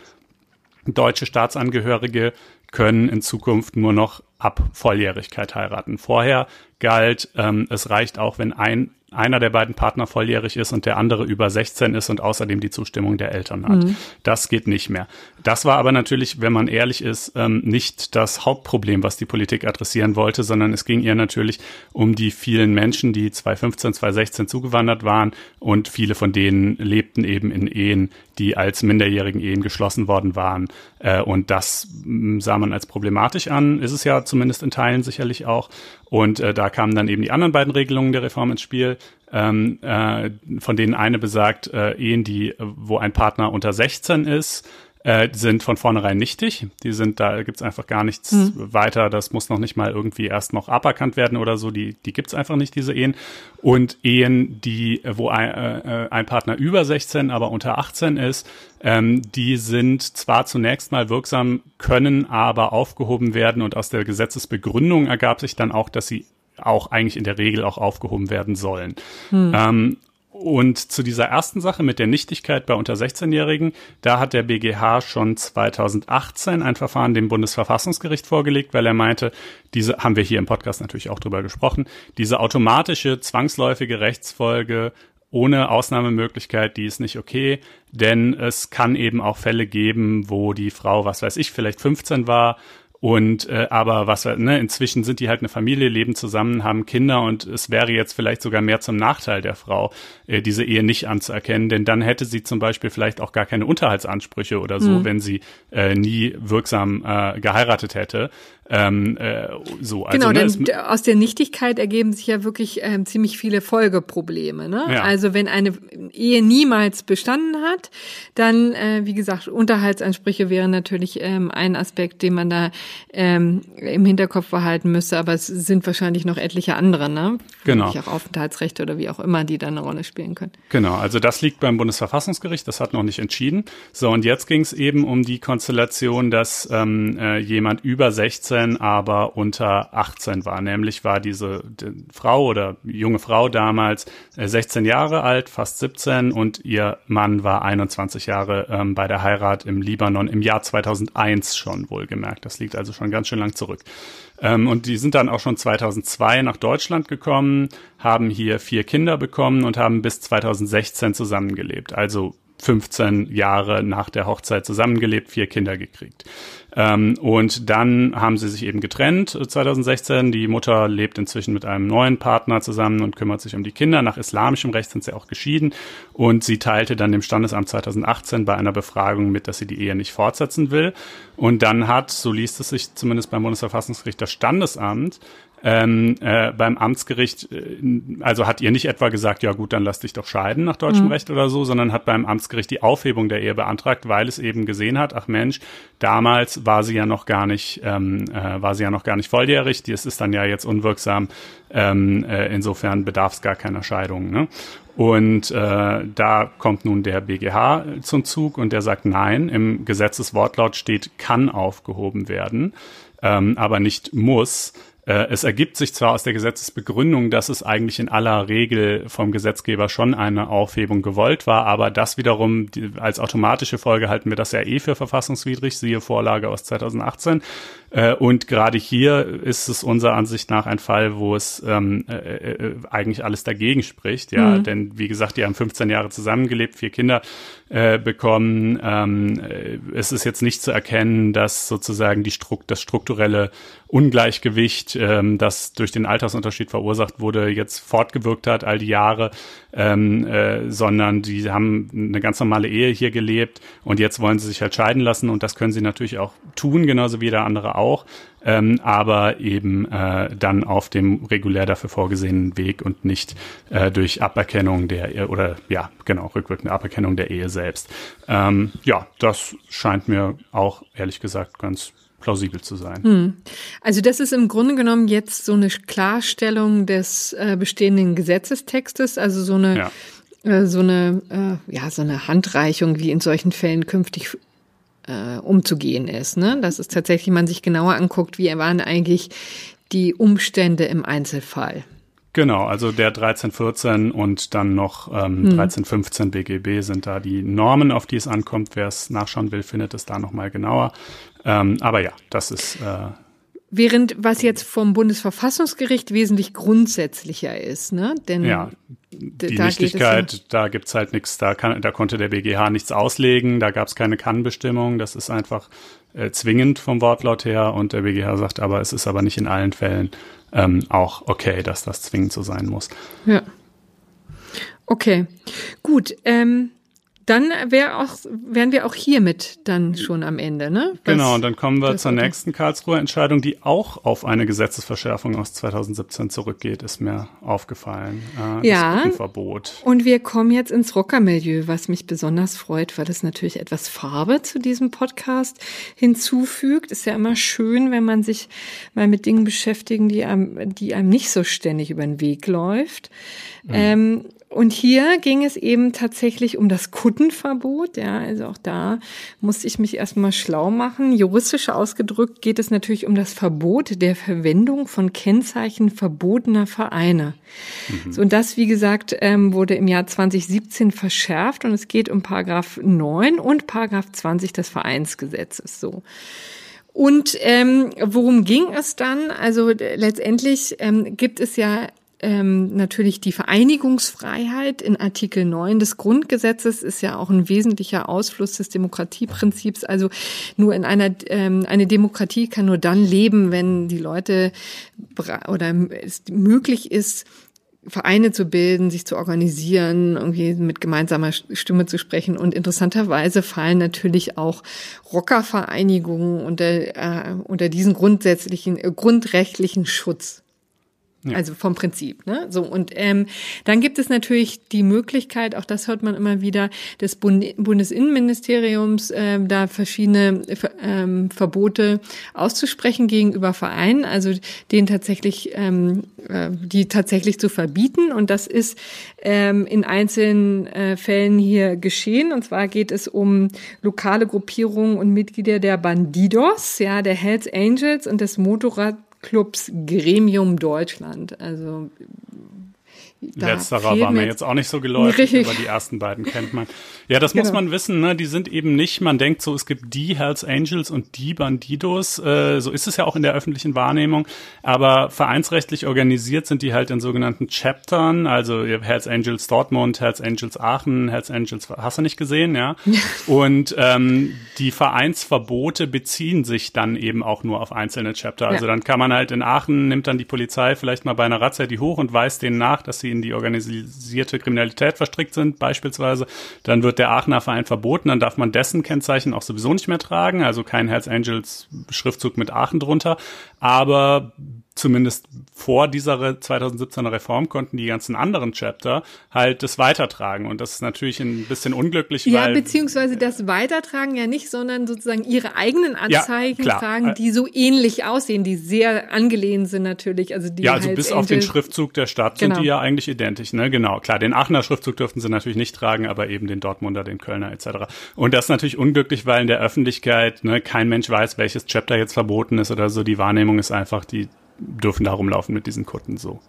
deutsche Staatsangehörige können in Zukunft nur noch ab Volljährigkeit heiraten. Vorher galt, ähm, es reicht auch, wenn ein einer der beiden Partner volljährig ist und der andere über 16 ist und außerdem die Zustimmung der Eltern hat. Mhm. Das geht nicht mehr. Das war aber natürlich, wenn man ehrlich ist, ähm, nicht das Hauptproblem, was die Politik adressieren wollte, sondern es ging ihr natürlich um die vielen Menschen, die 2015, 2016 zugewandert waren und viele von denen lebten eben in Ehen, die als minderjährigen Ehen geschlossen worden waren. Äh, und das mm, sah man als problematisch an, ist es ja zumindest in Teilen sicherlich auch. Und äh, da kamen dann eben die anderen beiden Regelungen der Reform ins Spiel, ähm, äh, von denen eine besagt, äh, Ehen, die, wo ein Partner unter 16 ist, äh, sind von vornherein nichtig. Die sind, da gibt's einfach gar nichts mhm. weiter. Das muss noch nicht mal irgendwie erst noch aberkannt werden oder so. Die, die gibt's einfach nicht, diese Ehen. Und Ehen, die, wo ein, äh, ein Partner über 16, aber unter 18 ist, ähm, die sind zwar zunächst mal wirksam, können aber aufgehoben werden. Und aus der Gesetzesbegründung ergab sich dann auch, dass sie auch eigentlich in der Regel auch aufgehoben werden sollen. Hm. Ähm, und zu dieser ersten Sache mit der Nichtigkeit bei unter 16-Jährigen, da hat der BGH schon 2018 ein Verfahren dem Bundesverfassungsgericht vorgelegt, weil er meinte, diese haben wir hier im Podcast natürlich auch drüber gesprochen, diese automatische, zwangsläufige Rechtsfolge ohne Ausnahmemöglichkeit, die ist nicht okay, denn es kann eben auch Fälle geben, wo die Frau, was weiß ich, vielleicht 15 war Und äh, aber was ne, inzwischen sind die halt eine Familie, leben zusammen, haben Kinder und es wäre jetzt vielleicht sogar mehr zum Nachteil der Frau, äh, diese Ehe nicht anzuerkennen, denn dann hätte sie zum Beispiel vielleicht auch gar keine Unterhaltsansprüche oder so, mhm. wenn sie äh, nie wirksam äh, geheiratet hätte. Ähm, äh, so. Also, genau, ne, denn aus der Nichtigkeit ergeben sich ja wirklich ähm, ziemlich viele Folgeprobleme. Ne? Ja. Also wenn eine Ehe niemals bestanden hat, dann, äh, wie gesagt, Unterhaltsansprüche wären natürlich ähm, ein Aspekt, den man da ähm, im Hinterkopf behalten müsste, aber es sind wahrscheinlich noch etliche andere, ne? Genau. Auch Aufenthaltsrechte oder wie auch immer, die da eine Rolle spielen können. Genau, also das liegt beim Bundesverfassungsgericht, das hat noch nicht entschieden. So, und jetzt ging es eben um die Konstellation, dass ähm, äh, jemand über 16 17, aber unter 18 war. Nämlich war diese die Frau oder junge Frau damals 16 äh, Jahre alt, fast 17 und ihr Mann war 21 Jahre ähm, bei der Heirat im Libanon im Jahr 2001 schon wohlgemerkt. Das liegt also schon ganz schön lang zurück. Ähm, und die sind dann auch schon 2002 nach Deutschland gekommen, haben hier vier Kinder bekommen und haben bis 2016 zusammengelebt. Also 15 Jahre nach der Hochzeit zusammengelebt, vier Kinder gekriegt. Ähm, und dann haben sie sich eben getrennt 2016. Die Mutter lebt inzwischen mit einem neuen Partner zusammen und kümmert sich um die Kinder. Nach islamischem Recht sind sie auch geschieden. Und sie teilte dann dem Standesamt 2018 bei einer Befragung mit, dass sie die Ehe nicht fortsetzen will. Und dann hat, so liest es sich zumindest beim Bundesverfassungsgericht, das Standesamt ähm, äh, beim Amtsgericht, äh, also hat ihr nicht etwa gesagt, ja gut, dann lass dich doch scheiden nach deutschem mhm. Recht oder so, sondern hat beim Amtsgericht die Aufhebung der Ehe beantragt, weil es eben gesehen hat, ach Mensch, damals war sie ja noch gar nicht, ähm, äh, war sie ja noch gar nicht volljährig, das ist dann ja jetzt unwirksam, ähm, äh, insofern bedarf es gar keiner Scheidung. Ne? Und äh, da kommt nun der BGH zum Zug und der sagt, nein, im Gesetzeswortlaut steht, kann aufgehoben werden, ähm, aber nicht muss. Äh, es ergibt sich zwar aus der Gesetzesbegründung, dass es eigentlich in aller Regel vom Gesetzgeber schon eine Aufhebung gewollt war, aber das wiederum als automatische Folge halten wir das ja eh für verfassungswidrig, siehe Vorlage aus 2018. Äh, und gerade hier ist es unserer Ansicht nach ein Fall, wo es ähm, äh, äh, eigentlich alles dagegen spricht. Ja, mhm. denn wie gesagt, die haben 15 Jahre zusammengelebt, vier Kinder äh, bekommen. Ähm, äh, es ist jetzt nicht zu erkennen, dass sozusagen die Strukt das strukturelle Ungleichgewicht, ähm, das durch den Altersunterschied verursacht wurde, jetzt fortgewirkt hat all die Jahre, ähm, äh, sondern die haben eine ganz normale Ehe hier gelebt und jetzt wollen sie sich halt scheiden lassen und das können sie natürlich auch tun, genauso wie jeder andere auch, ähm, aber eben äh, dann auf dem regulär dafür vorgesehenen Weg und nicht äh, durch Aberkennung der oder ja genau rückwirkende Aberkennung der Ehe selbst. Ähm, ja, das scheint mir auch ehrlich gesagt ganz plausibel zu sein. Hm. Also das ist im Grunde genommen jetzt so eine Klarstellung des äh, bestehenden Gesetzestextes, also so eine ja äh, so eine äh, ja so eine Handreichung, wie in solchen Fällen künftig äh, umzugehen ist. Ne? Dass es tatsächlich man sich genauer anguckt, wie waren eigentlich die Umstände im Einzelfall. Genau, also der 1314 und dann noch ähm, hm. 1315 BGB sind da die Normen, auf die es ankommt. Wer es nachschauen will, findet es da nochmal genauer. Ähm, aber ja, das ist. Äh, Während was jetzt vom Bundesverfassungsgericht wesentlich grundsätzlicher ist, ne? Denn ja, die da Nichtigkeit, ja da gibt's halt nichts, da kann, da konnte der BGH nichts auslegen, da gab's keine Kannbestimmung, das ist einfach äh, zwingend vom Wortlaut her und der BGH sagt aber, es ist aber nicht in allen Fällen ähm, auch okay, dass das zwingend so sein muss. Ja. Okay, gut. Ähm, dann wär auch, wären wir auch hiermit dann schon am Ende, ne? Was genau, und dann kommen wir zur nächsten Karlsruher Entscheidung, die auch auf eine Gesetzesverschärfung aus 2017 zurückgeht, ist mir aufgefallen. Äh, ja. Verbot. Und wir kommen jetzt ins Rockermilieu, was mich besonders freut, weil es natürlich etwas Farbe zu diesem Podcast hinzufügt. Ist ja immer schön, wenn man sich mal mit Dingen beschäftigen, die einem, die einem nicht so ständig über den Weg läuft. Mhm. Ähm, und hier ging es eben tatsächlich um das Kuttenverbot. Ja, also auch da musste ich mich erstmal schlau machen. Juristisch ausgedrückt geht es natürlich um das Verbot der Verwendung von Kennzeichen verbotener Vereine. Mhm. So, und das, wie gesagt, ähm, wurde im Jahr 2017 verschärft und es geht um Paragraph 9 und Paragraph 20 des Vereinsgesetzes. So. Und ähm, worum ging es dann? Also letztendlich ähm, gibt es ja ähm, natürlich die Vereinigungsfreiheit in Artikel 9 des Grundgesetzes ist ja auch ein wesentlicher Ausfluss des Demokratieprinzips. Also nur in einer ähm, eine Demokratie kann nur dann leben, wenn die Leute oder es möglich ist, Vereine zu bilden, sich zu organisieren, irgendwie mit gemeinsamer Stimme zu sprechen. Und interessanterweise fallen natürlich auch Rockervereinigungen unter, äh, unter diesen grundsätzlichen, äh, grundrechtlichen Schutz. Also vom Prinzip. Ne? So und ähm, dann gibt es natürlich die Möglichkeit, auch das hört man immer wieder, des Bund Bundesinnenministeriums äh, da verschiedene ähm, Verbote auszusprechen gegenüber Vereinen, also den tatsächlich, ähm, äh, die tatsächlich zu verbieten. Und das ist ähm, in einzelnen äh, Fällen hier geschehen. Und zwar geht es um lokale Gruppierungen und Mitglieder der Bandidos, ja, der Hells Angels und des Motorrad Clubs Gremium Deutschland. Also Letzterer war mir jetzt auch nicht so geläufig, aber die ersten beiden kennt man. Ja, das genau. muss man wissen, ne? Die sind eben nicht, man denkt so, es gibt die Hells Angels und die Bandidos. Äh, so ist es ja auch in der öffentlichen Wahrnehmung. Aber vereinsrechtlich organisiert sind die halt in sogenannten Chaptern, also Hells Angels Dortmund, Hells Angels Aachen, Hells Angels, hast du nicht gesehen, ja? <laughs> und ähm, die Vereinsverbote beziehen sich dann eben auch nur auf einzelne Chapter. Also ja. dann kann man halt in Aachen, nimmt dann die Polizei vielleicht mal bei einer Razzia die hoch und weist denen nach, dass sie in die organisierte Kriminalität verstrickt sind, beispielsweise. Dann wird der Aachener Verein verboten, dann darf man dessen Kennzeichen auch sowieso nicht mehr tragen, also kein Hells Angels Schriftzug mit Aachen drunter. Aber zumindest vor dieser 2017er Reform konnten die ganzen anderen Chapter halt das weitertragen. Und das ist natürlich ein bisschen unglücklich, ja, beziehungsweise das Weitertragen ja nicht, sondern sozusagen ihre eigenen Anzeichen ja, tragen, die so ähnlich aussehen, die sehr angelehnt sind natürlich. Also die ja, also bis auf den Schriftzug der Stadt genau. sind die ja eigentlich identisch, ne? Genau. Klar, den Aachener Schriftzug dürften sie natürlich nicht tragen, aber eben den Dortmunder, den Kölner etc. Und das ist natürlich unglücklich, weil in der Öffentlichkeit ne, kein Mensch weiß, welches Chapter jetzt verboten ist oder so. Die Wahrnehmung ist einfach, die dürfen da rumlaufen mit diesen Kutten so.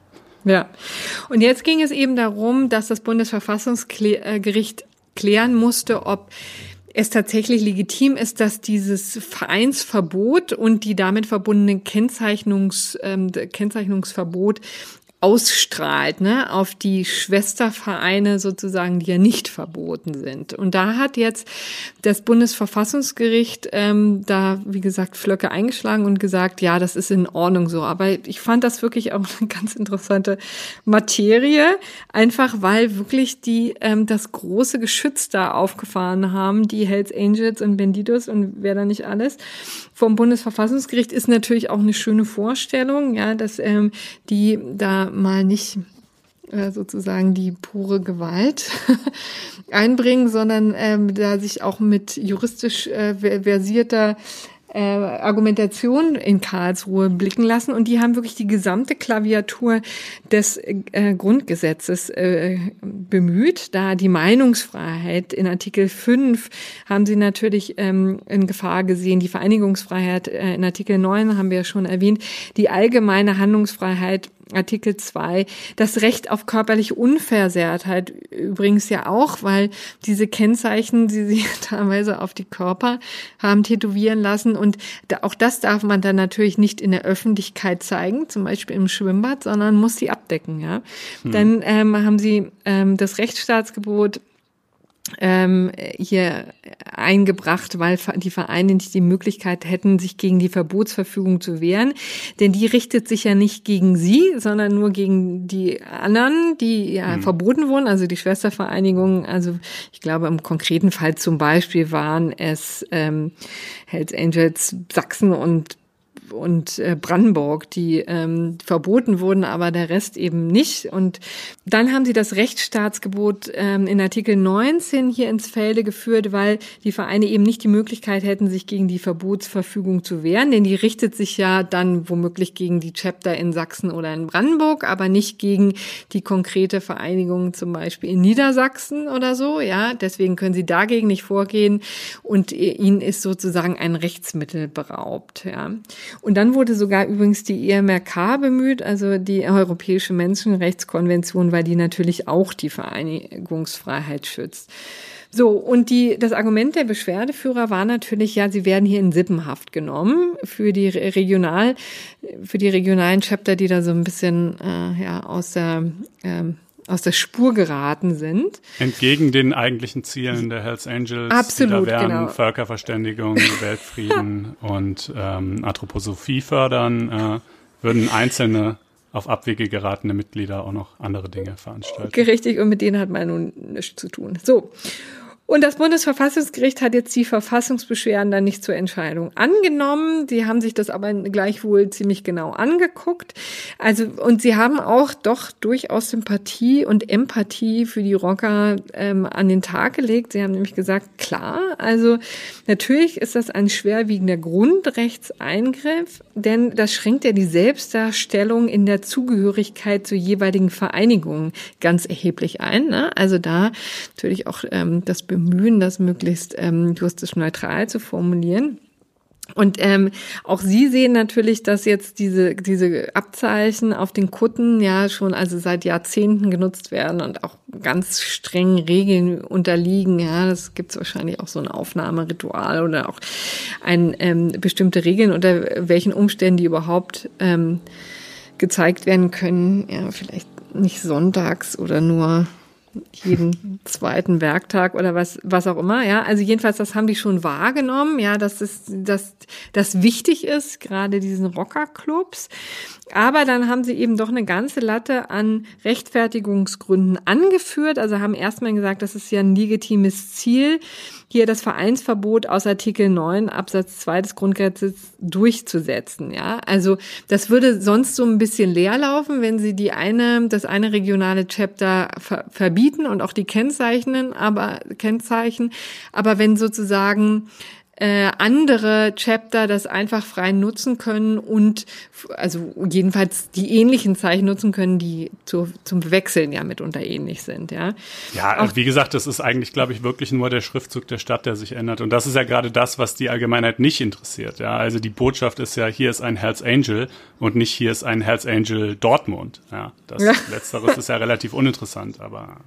Ja. Und jetzt ging es eben darum, dass das Bundesverfassungsgericht klären musste, ob es tatsächlich legitim ist, dass dieses Vereinsverbot und die damit verbundene Kennzeichnungs, ähm, Kennzeichnungsverbot ausstrahlt, ne, auf die Schwestervereine sozusagen, die ja nicht verboten sind. Und da hat jetzt das Bundesverfassungsgericht ähm, da, wie gesagt, Flöcke eingeschlagen und gesagt, ja, das ist in Ordnung so. Aber ich fand das wirklich auch <laughs> eine ganz interessante Materie, einfach weil wirklich die ähm, das große Geschütz da aufgefahren haben, die Hells Angels und Bandidos und wer da nicht alles. Vom Bundesverfassungsgericht ist natürlich auch eine schöne Vorstellung, ja, dass ähm, die da mal nicht äh, sozusagen die pure Gewalt <laughs> einbringen, sondern ähm, da sich auch mit juristisch äh, versierter äh, Argumentation in Karlsruhe blicken lassen. Und die haben wirklich die gesamte Klaviatur des äh, Grundgesetzes äh, bemüht. Da die Meinungsfreiheit in Artikel 5 haben sie natürlich ähm, in Gefahr gesehen, die Vereinigungsfreiheit äh, in Artikel 9 haben wir ja schon erwähnt, die allgemeine Handlungsfreiheit Artikel 2, das Recht auf körperliche Unversehrtheit übrigens ja auch, weil diese Kennzeichen, die sie <laughs> teilweise auf die Körper haben tätowieren lassen und auch das darf man dann natürlich nicht in der Öffentlichkeit zeigen, zum Beispiel im Schwimmbad, sondern muss sie abdecken, ja. Hm. Dann ähm, haben sie ähm, das Rechtsstaatsgebot ähm, hier eingebracht, weil die Vereine nicht die Möglichkeit hätten, sich gegen die Verbotsverfügung zu wehren. Denn die richtet sich ja nicht gegen sie, sondern nur gegen die anderen, die ja mhm. verboten wurden, also die Schwestervereinigungen. Also ich glaube, im konkreten Fall zum Beispiel waren es ähm, Hells Angels Sachsen und und äh, Brandenburg, die ähm, verboten wurden, aber der Rest eben nicht. Und dann haben sie das Rechtsstaatsgebot ähm, in Artikel 19 hier ins Felde geführt, weil die Vereine eben nicht die Möglichkeit hätten, sich gegen die Verbotsverfügung zu wehren, denn die richtet sich ja dann womöglich gegen die Chapter in Sachsen oder in Brandenburg, aber nicht gegen die konkrete Vereinigung zum Beispiel in Niedersachsen oder so. Ja, deswegen können sie dagegen nicht vorgehen und ihnen ist sozusagen ein Rechtsmittel beraubt. Ja. Und dann wurde sogar übrigens die EMRK bemüht, also die Europäische Menschenrechtskonvention, weil die natürlich auch die Vereinigungsfreiheit schützt. So, und die, das Argument der Beschwerdeführer war natürlich, ja, sie werden hier in Sippenhaft genommen für die regional, für die regionalen Chapter, die da so ein bisschen äh, ja, aus der ähm, aus der Spur geraten sind. Entgegen den eigentlichen Zielen der Hells Angels, Absolut, die da wären genau. Völkerverständigung, <laughs> Weltfrieden und ähm, Anthroposophie fördern, äh, würden einzelne auf Abwege geratene Mitglieder auch noch andere Dinge veranstalten. Richtig, und mit denen hat man nun nichts zu tun. So. Und das Bundesverfassungsgericht hat jetzt die Verfassungsbeschwerden dann nicht zur Entscheidung angenommen. Sie haben sich das aber gleichwohl ziemlich genau angeguckt. Also, und sie haben auch doch durchaus Sympathie und Empathie für die Rocker ähm, an den Tag gelegt. Sie haben nämlich gesagt, klar, also natürlich ist das ein schwerwiegender Grundrechtseingriff, denn das schränkt ja die Selbstdarstellung in der Zugehörigkeit zur jeweiligen Vereinigung ganz erheblich ein. Ne? Also da natürlich auch ähm, das bemühen, das möglichst ähm, juristisch neutral zu formulieren. Und ähm, auch Sie sehen natürlich, dass jetzt diese, diese Abzeichen auf den Kutten ja schon also seit Jahrzehnten genutzt werden und auch ganz strengen Regeln unterliegen. Ja, das gibt's wahrscheinlich auch so ein Aufnahmeritual oder auch ein ähm, bestimmte Regeln, unter welchen Umständen die überhaupt ähm, gezeigt werden können. Ja, vielleicht nicht sonntags oder nur jeden <laughs> zweiten Werktag oder was, was auch immer, ja. Also jedenfalls, das haben die schon wahrgenommen, ja, dass es, dass das wichtig ist, gerade diesen Rockerclubs. Aber dann haben sie eben doch eine ganze Latte an Rechtfertigungsgründen angeführt. Also haben erstmal gesagt, das ist ja ein legitimes Ziel, hier das Vereinsverbot aus Artikel 9 Absatz 2 des Grundgesetzes durchzusetzen, ja. Also das würde sonst so ein bisschen leer laufen, wenn sie die eine, das eine regionale Chapter ver verbieten und auch die kennzeichnen, aber Kennzeichen. Aber wenn sozusagen äh, andere Chapter das einfach frei nutzen können und also jedenfalls die ähnlichen Zeichen nutzen können, die zu, zum Wechseln ja mitunter ähnlich sind, ja. Ja, Auch, wie gesagt, das ist eigentlich, glaube ich, wirklich nur der Schriftzug der Stadt, der sich ändert. Und das ist ja gerade das, was die Allgemeinheit nicht interessiert. Ja, also die Botschaft ist ja, hier ist ein Hells Angel und nicht hier ist ein Hells Angel Dortmund. Ja, das ja. Letzteres ist ja relativ uninteressant, aber.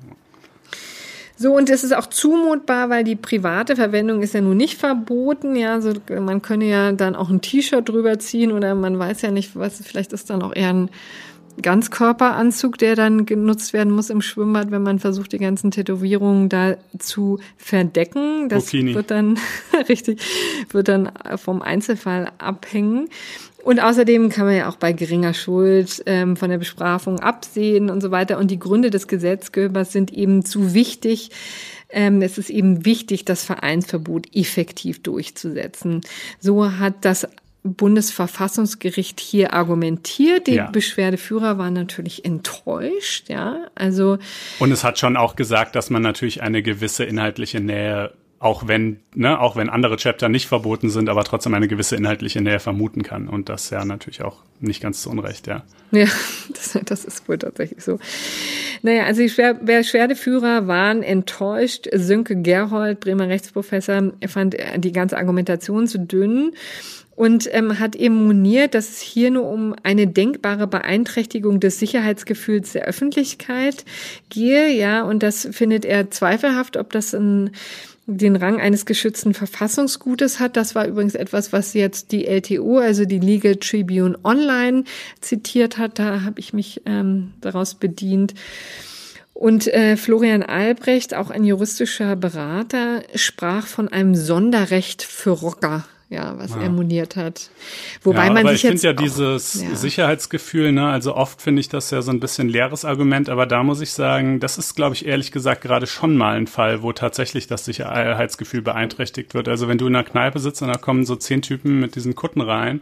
So, und es ist auch zumutbar, weil die private Verwendung ist ja nun nicht verboten. Ja, so, man könne ja dann auch ein T-Shirt drüber ziehen oder man weiß ja nicht, was, vielleicht ist dann auch eher ein Ganzkörperanzug, der dann genutzt werden muss im Schwimmbad, wenn man versucht, die ganzen Tätowierungen da zu verdecken. Das Bikini. wird dann, <laughs> richtig, wird dann vom Einzelfall abhängen. Und außerdem kann man ja auch bei geringer Schuld ähm, von der Bestrafung absehen und so weiter. Und die Gründe des Gesetzgebers sind eben zu wichtig. Ähm, es ist eben wichtig, das Vereinsverbot effektiv durchzusetzen. So hat das Bundesverfassungsgericht hier argumentiert. Die ja. Beschwerdeführer waren natürlich enttäuscht, ja. Also. Und es hat schon auch gesagt, dass man natürlich eine gewisse inhaltliche Nähe auch wenn, ne, auch wenn andere Chapter nicht verboten sind, aber trotzdem eine gewisse inhaltliche Nähe vermuten kann. Und das ja natürlich auch nicht ganz zu Unrecht, ja. Ja, <laughs> das, das ist wohl tatsächlich so. Naja, also die Schwer Beschwerdeführer waren enttäuscht. Sönke Gerhold, Bremer Rechtsprofessor, fand die ganze Argumentation zu dünn und ähm, hat eben moniert, dass es hier nur um eine denkbare Beeinträchtigung des Sicherheitsgefühls der Öffentlichkeit gehe, ja, und das findet er zweifelhaft, ob das ein den Rang eines geschützten Verfassungsgutes hat. Das war übrigens etwas, was jetzt die LTO, also die Legal Tribune Online zitiert hat. Da habe ich mich ähm, daraus bedient. Und äh, Florian Albrecht, auch ein juristischer Berater, sprach von einem Sonderrecht für Rocker ja, was ja. er moniert hat. Wobei ja, man aber sich ich finde ja dieses ja. Sicherheitsgefühl, ne, also oft finde ich das ja so ein bisschen leeres Argument, aber da muss ich sagen, das ist, glaube ich, ehrlich gesagt gerade schon mal ein Fall, wo tatsächlich das Sicherheitsgefühl beeinträchtigt wird. Also wenn du in einer Kneipe sitzt und da kommen so zehn Typen mit diesen Kutten rein,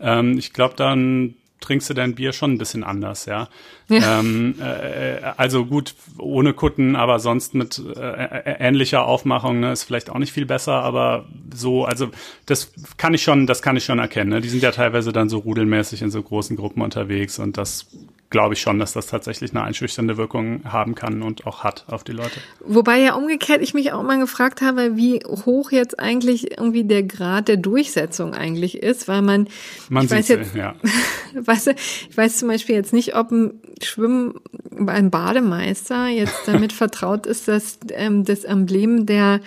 ähm, ich glaube, dann trinkst du dein Bier schon ein bisschen anders, ja. ja. Ähm, äh, also gut, ohne Kutten, aber sonst mit äh, ähnlicher Aufmachung, ne, ist vielleicht auch nicht viel besser, aber so, also das kann ich schon, das kann ich schon erkennen. Ne? Die sind ja teilweise dann so rudelmäßig in so großen Gruppen unterwegs und das glaube ich schon, dass das tatsächlich eine einschüchternde Wirkung haben kann und auch hat auf die Leute. Wobei ja umgekehrt ich mich auch mal gefragt habe, wie hoch jetzt eigentlich irgendwie der Grad der Durchsetzung eigentlich ist, weil man, man ich weiß jetzt, ja. <laughs> weißt du, ich weiß zum Beispiel jetzt nicht, ob ein Schwimmen, ein Bademeister jetzt damit vertraut ist, dass ähm, das Emblem der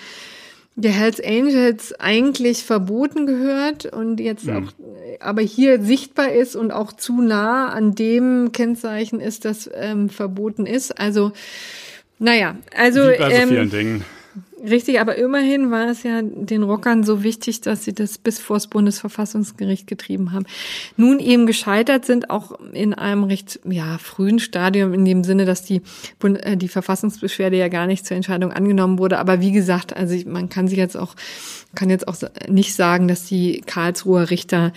der Hells Angels eigentlich verboten gehört und jetzt mhm. auch, aber hier sichtbar ist und auch zu nah an dem Kennzeichen ist, das ähm, verboten ist. Also, naja, also. Wie bei so vielen ähm, Dingen. Richtig, aber immerhin war es ja den Rockern so wichtig, dass sie das bis vors Bundesverfassungsgericht getrieben haben. Nun eben gescheitert sind, auch in einem recht ja, frühen Stadium, in dem Sinne, dass die, äh, die Verfassungsbeschwerde ja gar nicht zur Entscheidung angenommen wurde. Aber wie gesagt, also man kann sich jetzt auch, kann jetzt auch nicht sagen, dass die Karlsruher Richter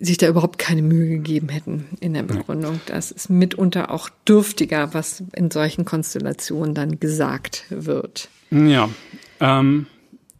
sich da überhaupt keine Mühe gegeben hätten in der Begründung. Das ist mitunter auch dürftiger, was in solchen Konstellationen dann gesagt wird. Ja, ähm,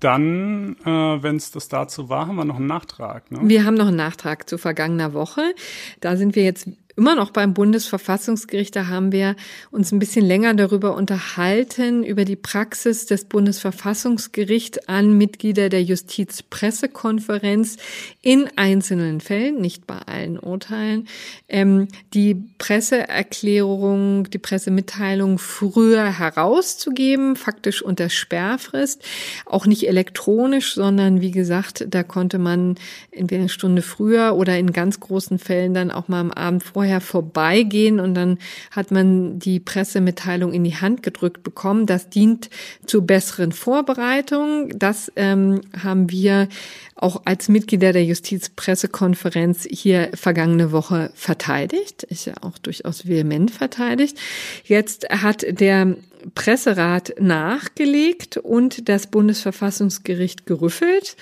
dann, äh, wenn es das dazu war, haben wir noch einen Nachtrag. Ne? Wir haben noch einen Nachtrag zu vergangener Woche. Da sind wir jetzt immer noch beim Bundesverfassungsgericht, da haben wir uns ein bisschen länger darüber unterhalten, über die Praxis des Bundesverfassungsgerichts an Mitglieder der Justizpressekonferenz in einzelnen Fällen, nicht bei allen Urteilen, ähm, die Presseerklärung, die Pressemitteilung früher herauszugeben, faktisch unter Sperrfrist, auch nicht elektronisch, sondern wie gesagt, da konnte man entweder eine Stunde früher oder in ganz großen Fällen dann auch mal am Abend vorher vorher vorbeigehen und dann hat man die Pressemitteilung in die Hand gedrückt bekommen. Das dient zur besseren Vorbereitung. Das ähm, haben wir auch als Mitglieder der Justizpressekonferenz hier vergangene Woche verteidigt. Ist ja auch durchaus vehement verteidigt. Jetzt hat der Presserat nachgelegt und das Bundesverfassungsgericht gerüffelt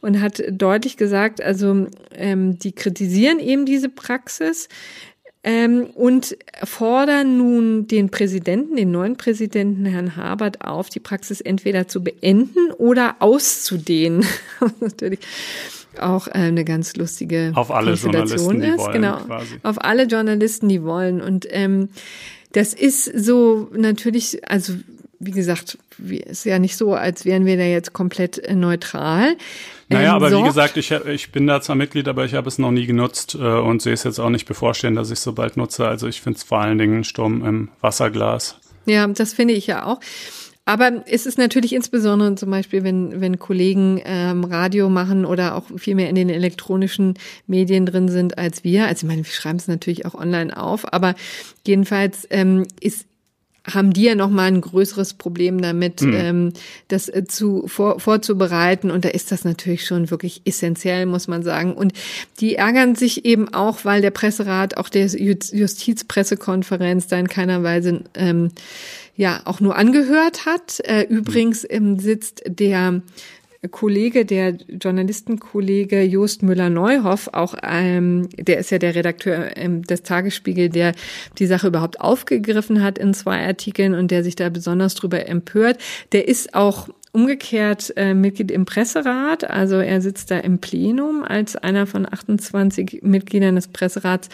und hat deutlich gesagt, also ähm, die kritisieren eben diese Praxis ähm, und fordern nun den Präsidenten, den neuen Präsidenten, Herrn Habert, auf, die Praxis entweder zu beenden oder auszudehnen. <laughs> Natürlich auch äh, eine ganz lustige auf alle Journalisten, ist. Wollen, genau, quasi. auf alle Journalisten, die wollen. Und ähm, das ist so natürlich, also wie gesagt, ist ja nicht so, als wären wir da jetzt komplett äh, neutral. Naja, ähm, aber wie gesagt, ich, ich bin da zwar Mitglied, aber ich habe es noch nie genutzt äh, und sehe es jetzt auch nicht bevorstehen, dass ich es so bald nutze. Also ich finde es vor allen Dingen ein Sturm im Wasserglas. Ja, das finde ich ja auch. Aber es ist natürlich insbesondere zum Beispiel, wenn, wenn Kollegen ähm, Radio machen oder auch viel mehr in den elektronischen Medien drin sind als wir. Also ich meine, wir schreiben es natürlich auch online auf, aber jedenfalls ähm, ist haben die ja noch mal ein größeres Problem damit, mhm. ähm, das äh, zu vor, vorzubereiten. Und da ist das natürlich schon wirklich essentiell, muss man sagen. Und die ärgern sich eben auch, weil der Presserat, auch der Justizpressekonferenz da in keiner Weise ähm, ja auch nur angehört hat. Äh, übrigens ähm, sitzt der Kollege, der Journalistenkollege Jost Müller-Neuhoff, auch ähm, der ist ja der Redakteur ähm, des Tagesspiegel, der die Sache überhaupt aufgegriffen hat in zwei Artikeln und der sich da besonders drüber empört. Der ist auch umgekehrt äh, Mitglied im Presserat, also er sitzt da im Plenum als einer von 28 Mitgliedern des Presserats.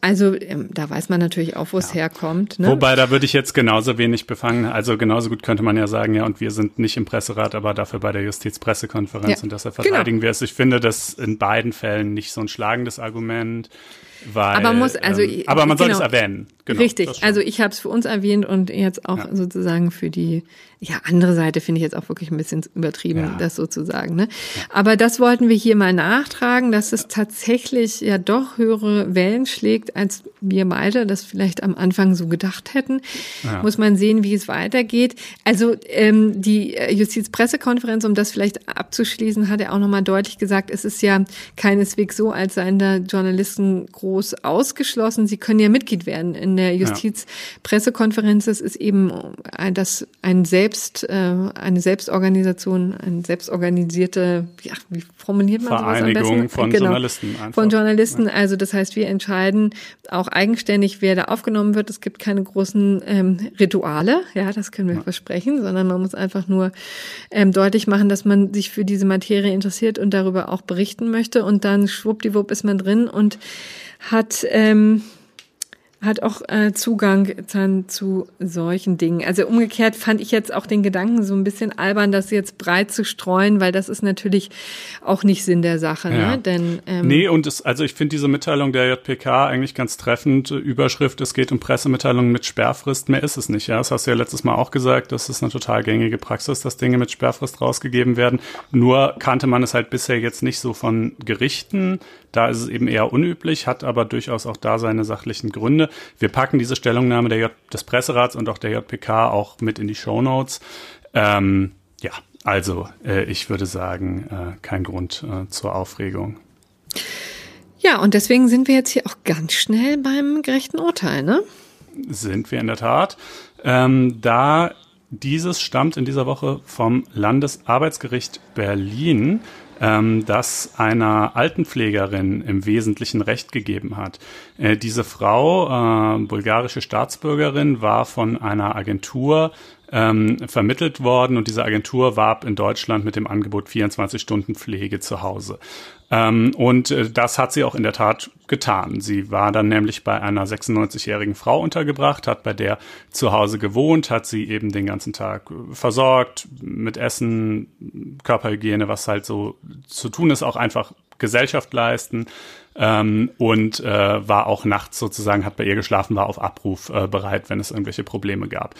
Also ähm, da weiß man natürlich auch, wo es ja. herkommt. Ne? Wobei, da würde ich jetzt genauso wenig befangen. Also genauso gut könnte man ja sagen, ja, und wir sind nicht im Presserat, aber dafür bei der Justizpressekonferenz ja. und deshalb genau. verteidigen genau. wir es. Ich finde das in beiden Fällen nicht so ein schlagendes Argument. Weil, aber muss also ähm, aber man soll genau, es erwähnen. Genau, richtig. Also ich habe es für uns erwähnt und jetzt auch ja. sozusagen für die ja andere Seite finde ich jetzt auch wirklich ein bisschen übertrieben, ja. das sozusagen. Ne? Aber das wollten wir hier mal nachtragen, dass es tatsächlich ja doch höhere Wellen schlägt, als wir beide das vielleicht am Anfang so gedacht hätten. Ja. Muss man sehen, wie es weitergeht. Also ähm, die Justizpressekonferenz, um das vielleicht abzuschließen, hat er auch nochmal deutlich gesagt, es ist ja keineswegs so, als seien da Journalisten groß ausgeschlossen. Sie können ja Mitglied werden in der Justizpressekonferenz. Es ist eben ein, das ein selbst, äh, eine Selbstorganisation, eine selbstorganisierte, ja, wie formuliert man Vereinigung sowas am besten? von genau, Journalisten einfach. Von Journalisten. Also das heißt, wir entscheiden auch eigenständig, wer da aufgenommen wird. Es gibt keine großen ähm, Rituale, ja, das können wir ja. versprechen, sondern man muss einfach nur ähm, deutlich machen, dass man sich für diese Materie interessiert und darüber auch berichten möchte. Und dann schwuppdiwupp ist man drin und hat ähm, hat auch äh, Zugang dann zu solchen Dingen. Also umgekehrt fand ich jetzt auch den Gedanken so ein bisschen albern, das jetzt breit zu streuen, weil das ist natürlich auch nicht Sinn der Sache. Ja. Ne? Denn, ähm, nee, und es, also ich finde diese Mitteilung der JPK eigentlich ganz treffend. Überschrift, es geht um Pressemitteilungen mit Sperrfrist, mehr ist es nicht. Ja, das hast du ja letztes Mal auch gesagt, das ist eine total gängige Praxis, dass Dinge mit Sperrfrist rausgegeben werden. Nur kannte man es halt bisher jetzt nicht so von Gerichten. Da ist es eben eher unüblich, hat aber durchaus auch da seine sachlichen Gründe. Wir packen diese Stellungnahme der J des Presserats und auch der JPK auch mit in die Show Notes. Ähm, ja, also äh, ich würde sagen, äh, kein Grund äh, zur Aufregung. Ja, und deswegen sind wir jetzt hier auch ganz schnell beim gerechten Urteil, ne? Sind wir in der Tat. Ähm, da dieses stammt in dieser Woche vom Landesarbeitsgericht Berlin ähm, das einer Altenpflegerin im Wesentlichen Recht gegeben hat. Äh, diese Frau, äh, bulgarische Staatsbürgerin, war von einer Agentur ähm, vermittelt worden und diese Agentur warb in Deutschland mit dem Angebot 24 Stunden Pflege zu Hause. Ähm, und äh, das hat sie auch in der Tat getan. Sie war dann nämlich bei einer 96-jährigen Frau untergebracht, hat bei der zu Hause gewohnt, hat sie eben den ganzen Tag äh, versorgt mit Essen, Körperhygiene, was halt so zu tun ist, auch einfach Gesellschaft leisten ähm, und äh, war auch nachts sozusagen, hat bei ihr geschlafen, war auf Abruf äh, bereit, wenn es irgendwelche Probleme gab.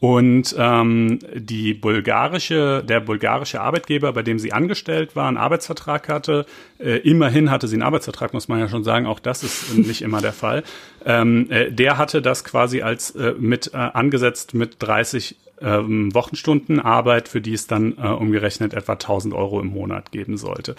Und ähm, die bulgarische, der bulgarische Arbeitgeber, bei dem sie angestellt war, einen Arbeitsvertrag hatte, äh, immerhin hatte sie einen Arbeitsvertrag, muss man ja schon sagen, auch das ist <laughs> nicht immer der Fall. Ähm, äh, der hatte das quasi als äh, mit äh, angesetzt mit 30 ähm, Wochenstunden Arbeit, für die es dann äh, umgerechnet etwa 1000 Euro im Monat geben sollte.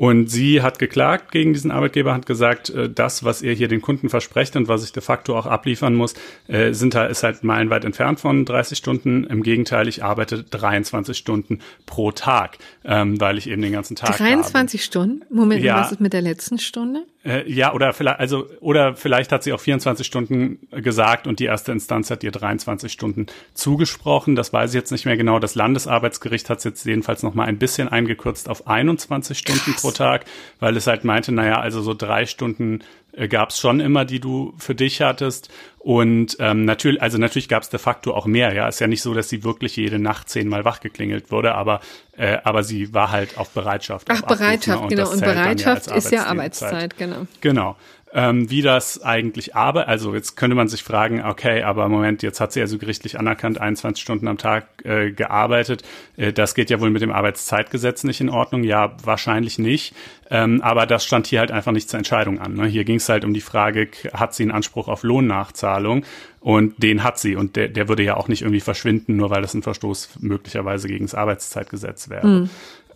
Und sie hat geklagt gegen diesen Arbeitgeber, hat gesagt, äh, das, was ihr hier den Kunden versprecht und was ich de facto auch abliefern muss, äh, sind halt, ist halt meilenweit entfernt von 30 Stunden. Im Gegenteil, ich arbeite 23 Stunden pro Tag, ähm, weil ich eben den ganzen Tag 23 habe. Stunden? Moment, ja. was ist mit der letzten Stunde? Äh, ja, oder vielleicht, also, oder vielleicht hat sie auch 24 Stunden gesagt und die erste Instanz hat ihr 23 Stunden zugesprochen. Das weiß ich jetzt nicht mehr genau. Das Landesarbeitsgericht hat es jetzt jedenfalls noch mal ein bisschen eingekürzt auf 21 Stunden Krass. pro Tag, weil es halt meinte, naja, also so drei Stunden äh, gab es schon immer, die du für dich hattest. Und ähm, natürlich, also natürlich gab es de facto auch mehr. Ja, ist ja nicht so, dass sie wirklich jede Nacht zehnmal wachgeklingelt wurde, aber äh, aber sie war halt auf Bereitschaft. Ach, auf Bereitschaft, Abruf, ne? genau. Und Bereitschaft ja ist ja Arbeitszeit, genau. Genau ähm, wie das eigentlich aber, also jetzt könnte man sich fragen, okay, aber Moment, jetzt hat sie also gerichtlich anerkannt 21 Stunden am Tag äh, gearbeitet. Äh, das geht ja wohl mit dem Arbeitszeitgesetz nicht in Ordnung. Ja, wahrscheinlich nicht. Ähm, aber das stand hier halt einfach nicht zur Entscheidung an. Ne? Hier ging es halt um die Frage, hat sie einen Anspruch auf Lohnnachzahlung? Und den hat sie. Und der, der würde ja auch nicht irgendwie verschwinden, nur weil das ein Verstoß möglicherweise gegen das Arbeitszeitgesetz wäre. Mhm.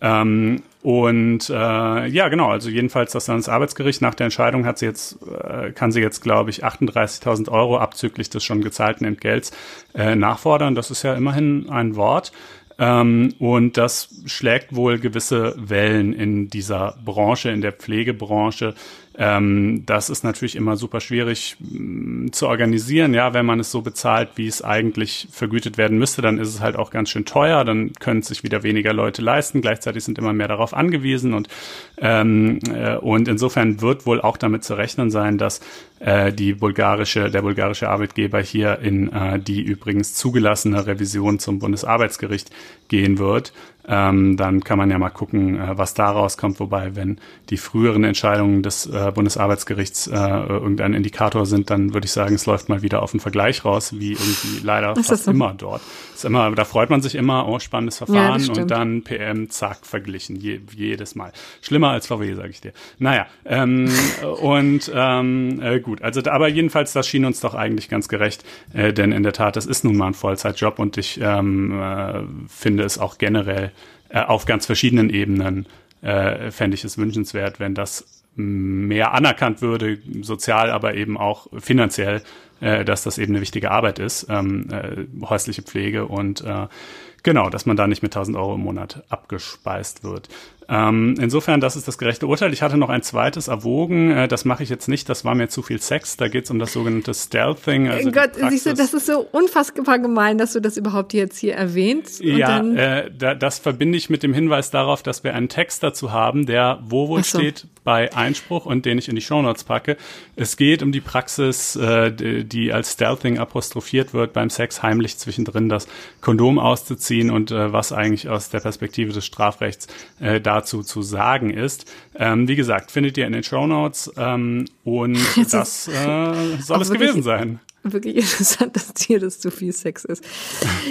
Ähm, und äh, ja, genau, also jedenfalls das Landesarbeitsgericht nach der Entscheidung hat sie jetzt, äh, kann sie jetzt, glaube ich, 38.000 Euro abzüglich des schon gezahlten Entgelts äh, nachfordern. Das ist ja immerhin ein Wort. Ähm, und das schlägt wohl gewisse Wellen in dieser Branche, in der Pflegebranche. Ähm, das ist natürlich immer super schwierig mh, mm, zu organisieren. Ja, wenn man es so bezahlt, wie es eigentlich vergütet werden müsste, dann ist es halt auch ganz schön teuer. Dann können es sich wieder weniger Leute leisten. Gleichzeitig sind immer mehr darauf angewiesen und ähm, äh, und insofern wird wohl auch damit zu rechnen sein, dass äh, die bulgarische, der bulgarische Arbeitgeber hier in äh, die übrigens zugelassene Revision zum Bundesarbeitsgericht gehen wird. Ähm, dann kann man ja mal gucken, äh, was daraus kommt. Wobei, wenn die früheren Entscheidungen des äh, Bundesarbeitsgerichts äh, irgendein Indikator sind, dann würde ich sagen, es läuft mal wieder auf einen Vergleich raus, wie irgendwie leider fast so? immer dort. Ist immer, da freut man sich immer, oh, spannendes Verfahren ja, und dann PM, zack, verglichen, je, jedes Mal. Schlimmer als VW, sage ich dir. Naja, ähm, <laughs> und ähm, äh, gut, also aber jedenfalls, das schien uns doch eigentlich ganz gerecht, äh, denn in der Tat, das ist nun mal ein Vollzeitjob und ich ähm, äh, finde es auch generell äh, auf ganz verschiedenen Ebenen äh, fände ich es wünschenswert, wenn das mehr anerkannt würde, sozial, aber eben auch finanziell, äh, dass das eben eine wichtige Arbeit ist, ähm, äh, häusliche Pflege und äh, Genau, dass man da nicht mit 1000 Euro im Monat abgespeist wird. Ähm, insofern, das ist das gerechte Urteil. Ich hatte noch ein zweites erwogen. Äh, das mache ich jetzt nicht. Das war mir zu viel Sex. Da geht es um das sogenannte Stealthing. Also Gott, siehst du, das ist so unfassbar gemein, dass du das überhaupt jetzt hier erwähnst. ja, äh, da, das verbinde ich mit dem Hinweis darauf, dass wir einen Text dazu haben, der wo wohl so. steht bei Einspruch und den ich in die Shownotes packe. Es geht um die Praxis, äh, die als Stealthing apostrophiert wird, beim Sex heimlich zwischendrin das Kondom auszuziehen und äh, was eigentlich aus der Perspektive des Strafrechts äh, da dazu zu sagen ist. Ähm, wie gesagt, findet ihr in den Show Notes ähm, und <laughs> das äh, soll es gewesen sein wirklich interessant, dass dir das zu viel Sex ist.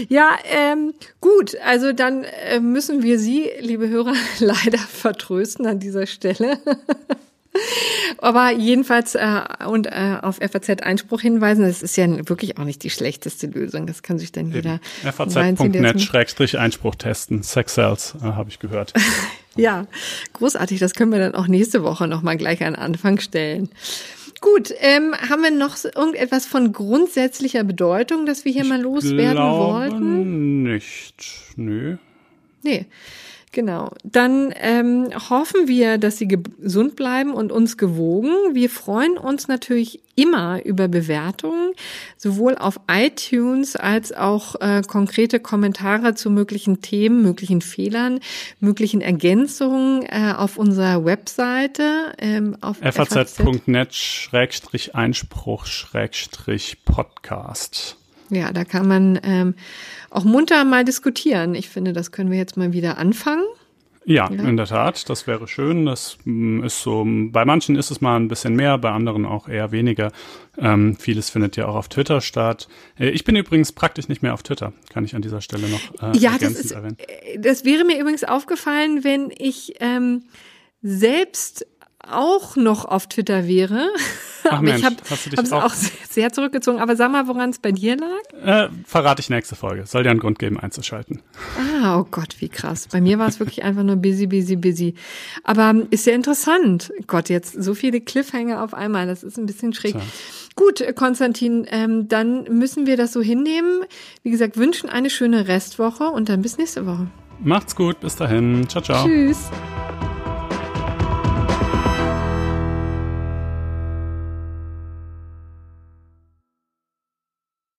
Ja, ähm, gut, also dann äh, müssen wir Sie, liebe Hörer, <laughs> leider vertrösten an dieser Stelle. <laughs> Aber jedenfalls äh, und äh, auf FAZ Einspruch hinweisen, das ist ja wirklich auch nicht die schlechteste Lösung. Das kann sich dann jeder. FAZ.net Einspruch testen. Sex Cells, äh, habe ich gehört. Ja, großartig. Das können wir dann auch nächste Woche nochmal gleich an Anfang stellen. Gut, ähm, haben wir noch irgendetwas von grundsätzlicher Bedeutung, das wir hier ich mal loswerden wollten? Nicht, nö. Nee. Genau. Dann ähm, hoffen wir, dass Sie gesund bleiben und uns gewogen. Wir freuen uns natürlich immer über Bewertungen, sowohl auf iTunes als auch äh, konkrete Kommentare zu möglichen Themen, möglichen Fehlern, möglichen Ergänzungen äh, auf unserer Webseite ähm, auf faz.net-einspruch-podcast. Ja, da kann man ähm, auch munter mal diskutieren. Ich finde, das können wir jetzt mal wieder anfangen. Ja, ja, in der Tat, das wäre schön. Das mm, ist so, bei manchen ist es mal ein bisschen mehr, bei anderen auch eher weniger. Ähm, vieles findet ja auch auf Twitter statt. Äh, ich bin übrigens praktisch nicht mehr auf Twitter, kann ich an dieser Stelle noch äh, ja, das ist, erwähnen. Äh, das wäre mir übrigens aufgefallen, wenn ich ähm, selbst auch noch auf Twitter wäre. Ach Mensch, ich habe es auch sehr zurückgezogen. Aber sag mal, woran es bei dir lag? Äh, verrate ich nächste Folge. Soll dir einen Grund geben, einzuschalten. Ah, oh Gott, wie krass. Bei mir war es wirklich einfach nur busy, busy, busy. Aber ähm, ist ja interessant. Gott, jetzt so viele Cliffhanger auf einmal. Das ist ein bisschen schräg. Tja. Gut, Konstantin, ähm, dann müssen wir das so hinnehmen. Wie gesagt, wünschen eine schöne Restwoche und dann bis nächste Woche. Macht's gut, bis dahin. Ciao, ciao. Tschüss.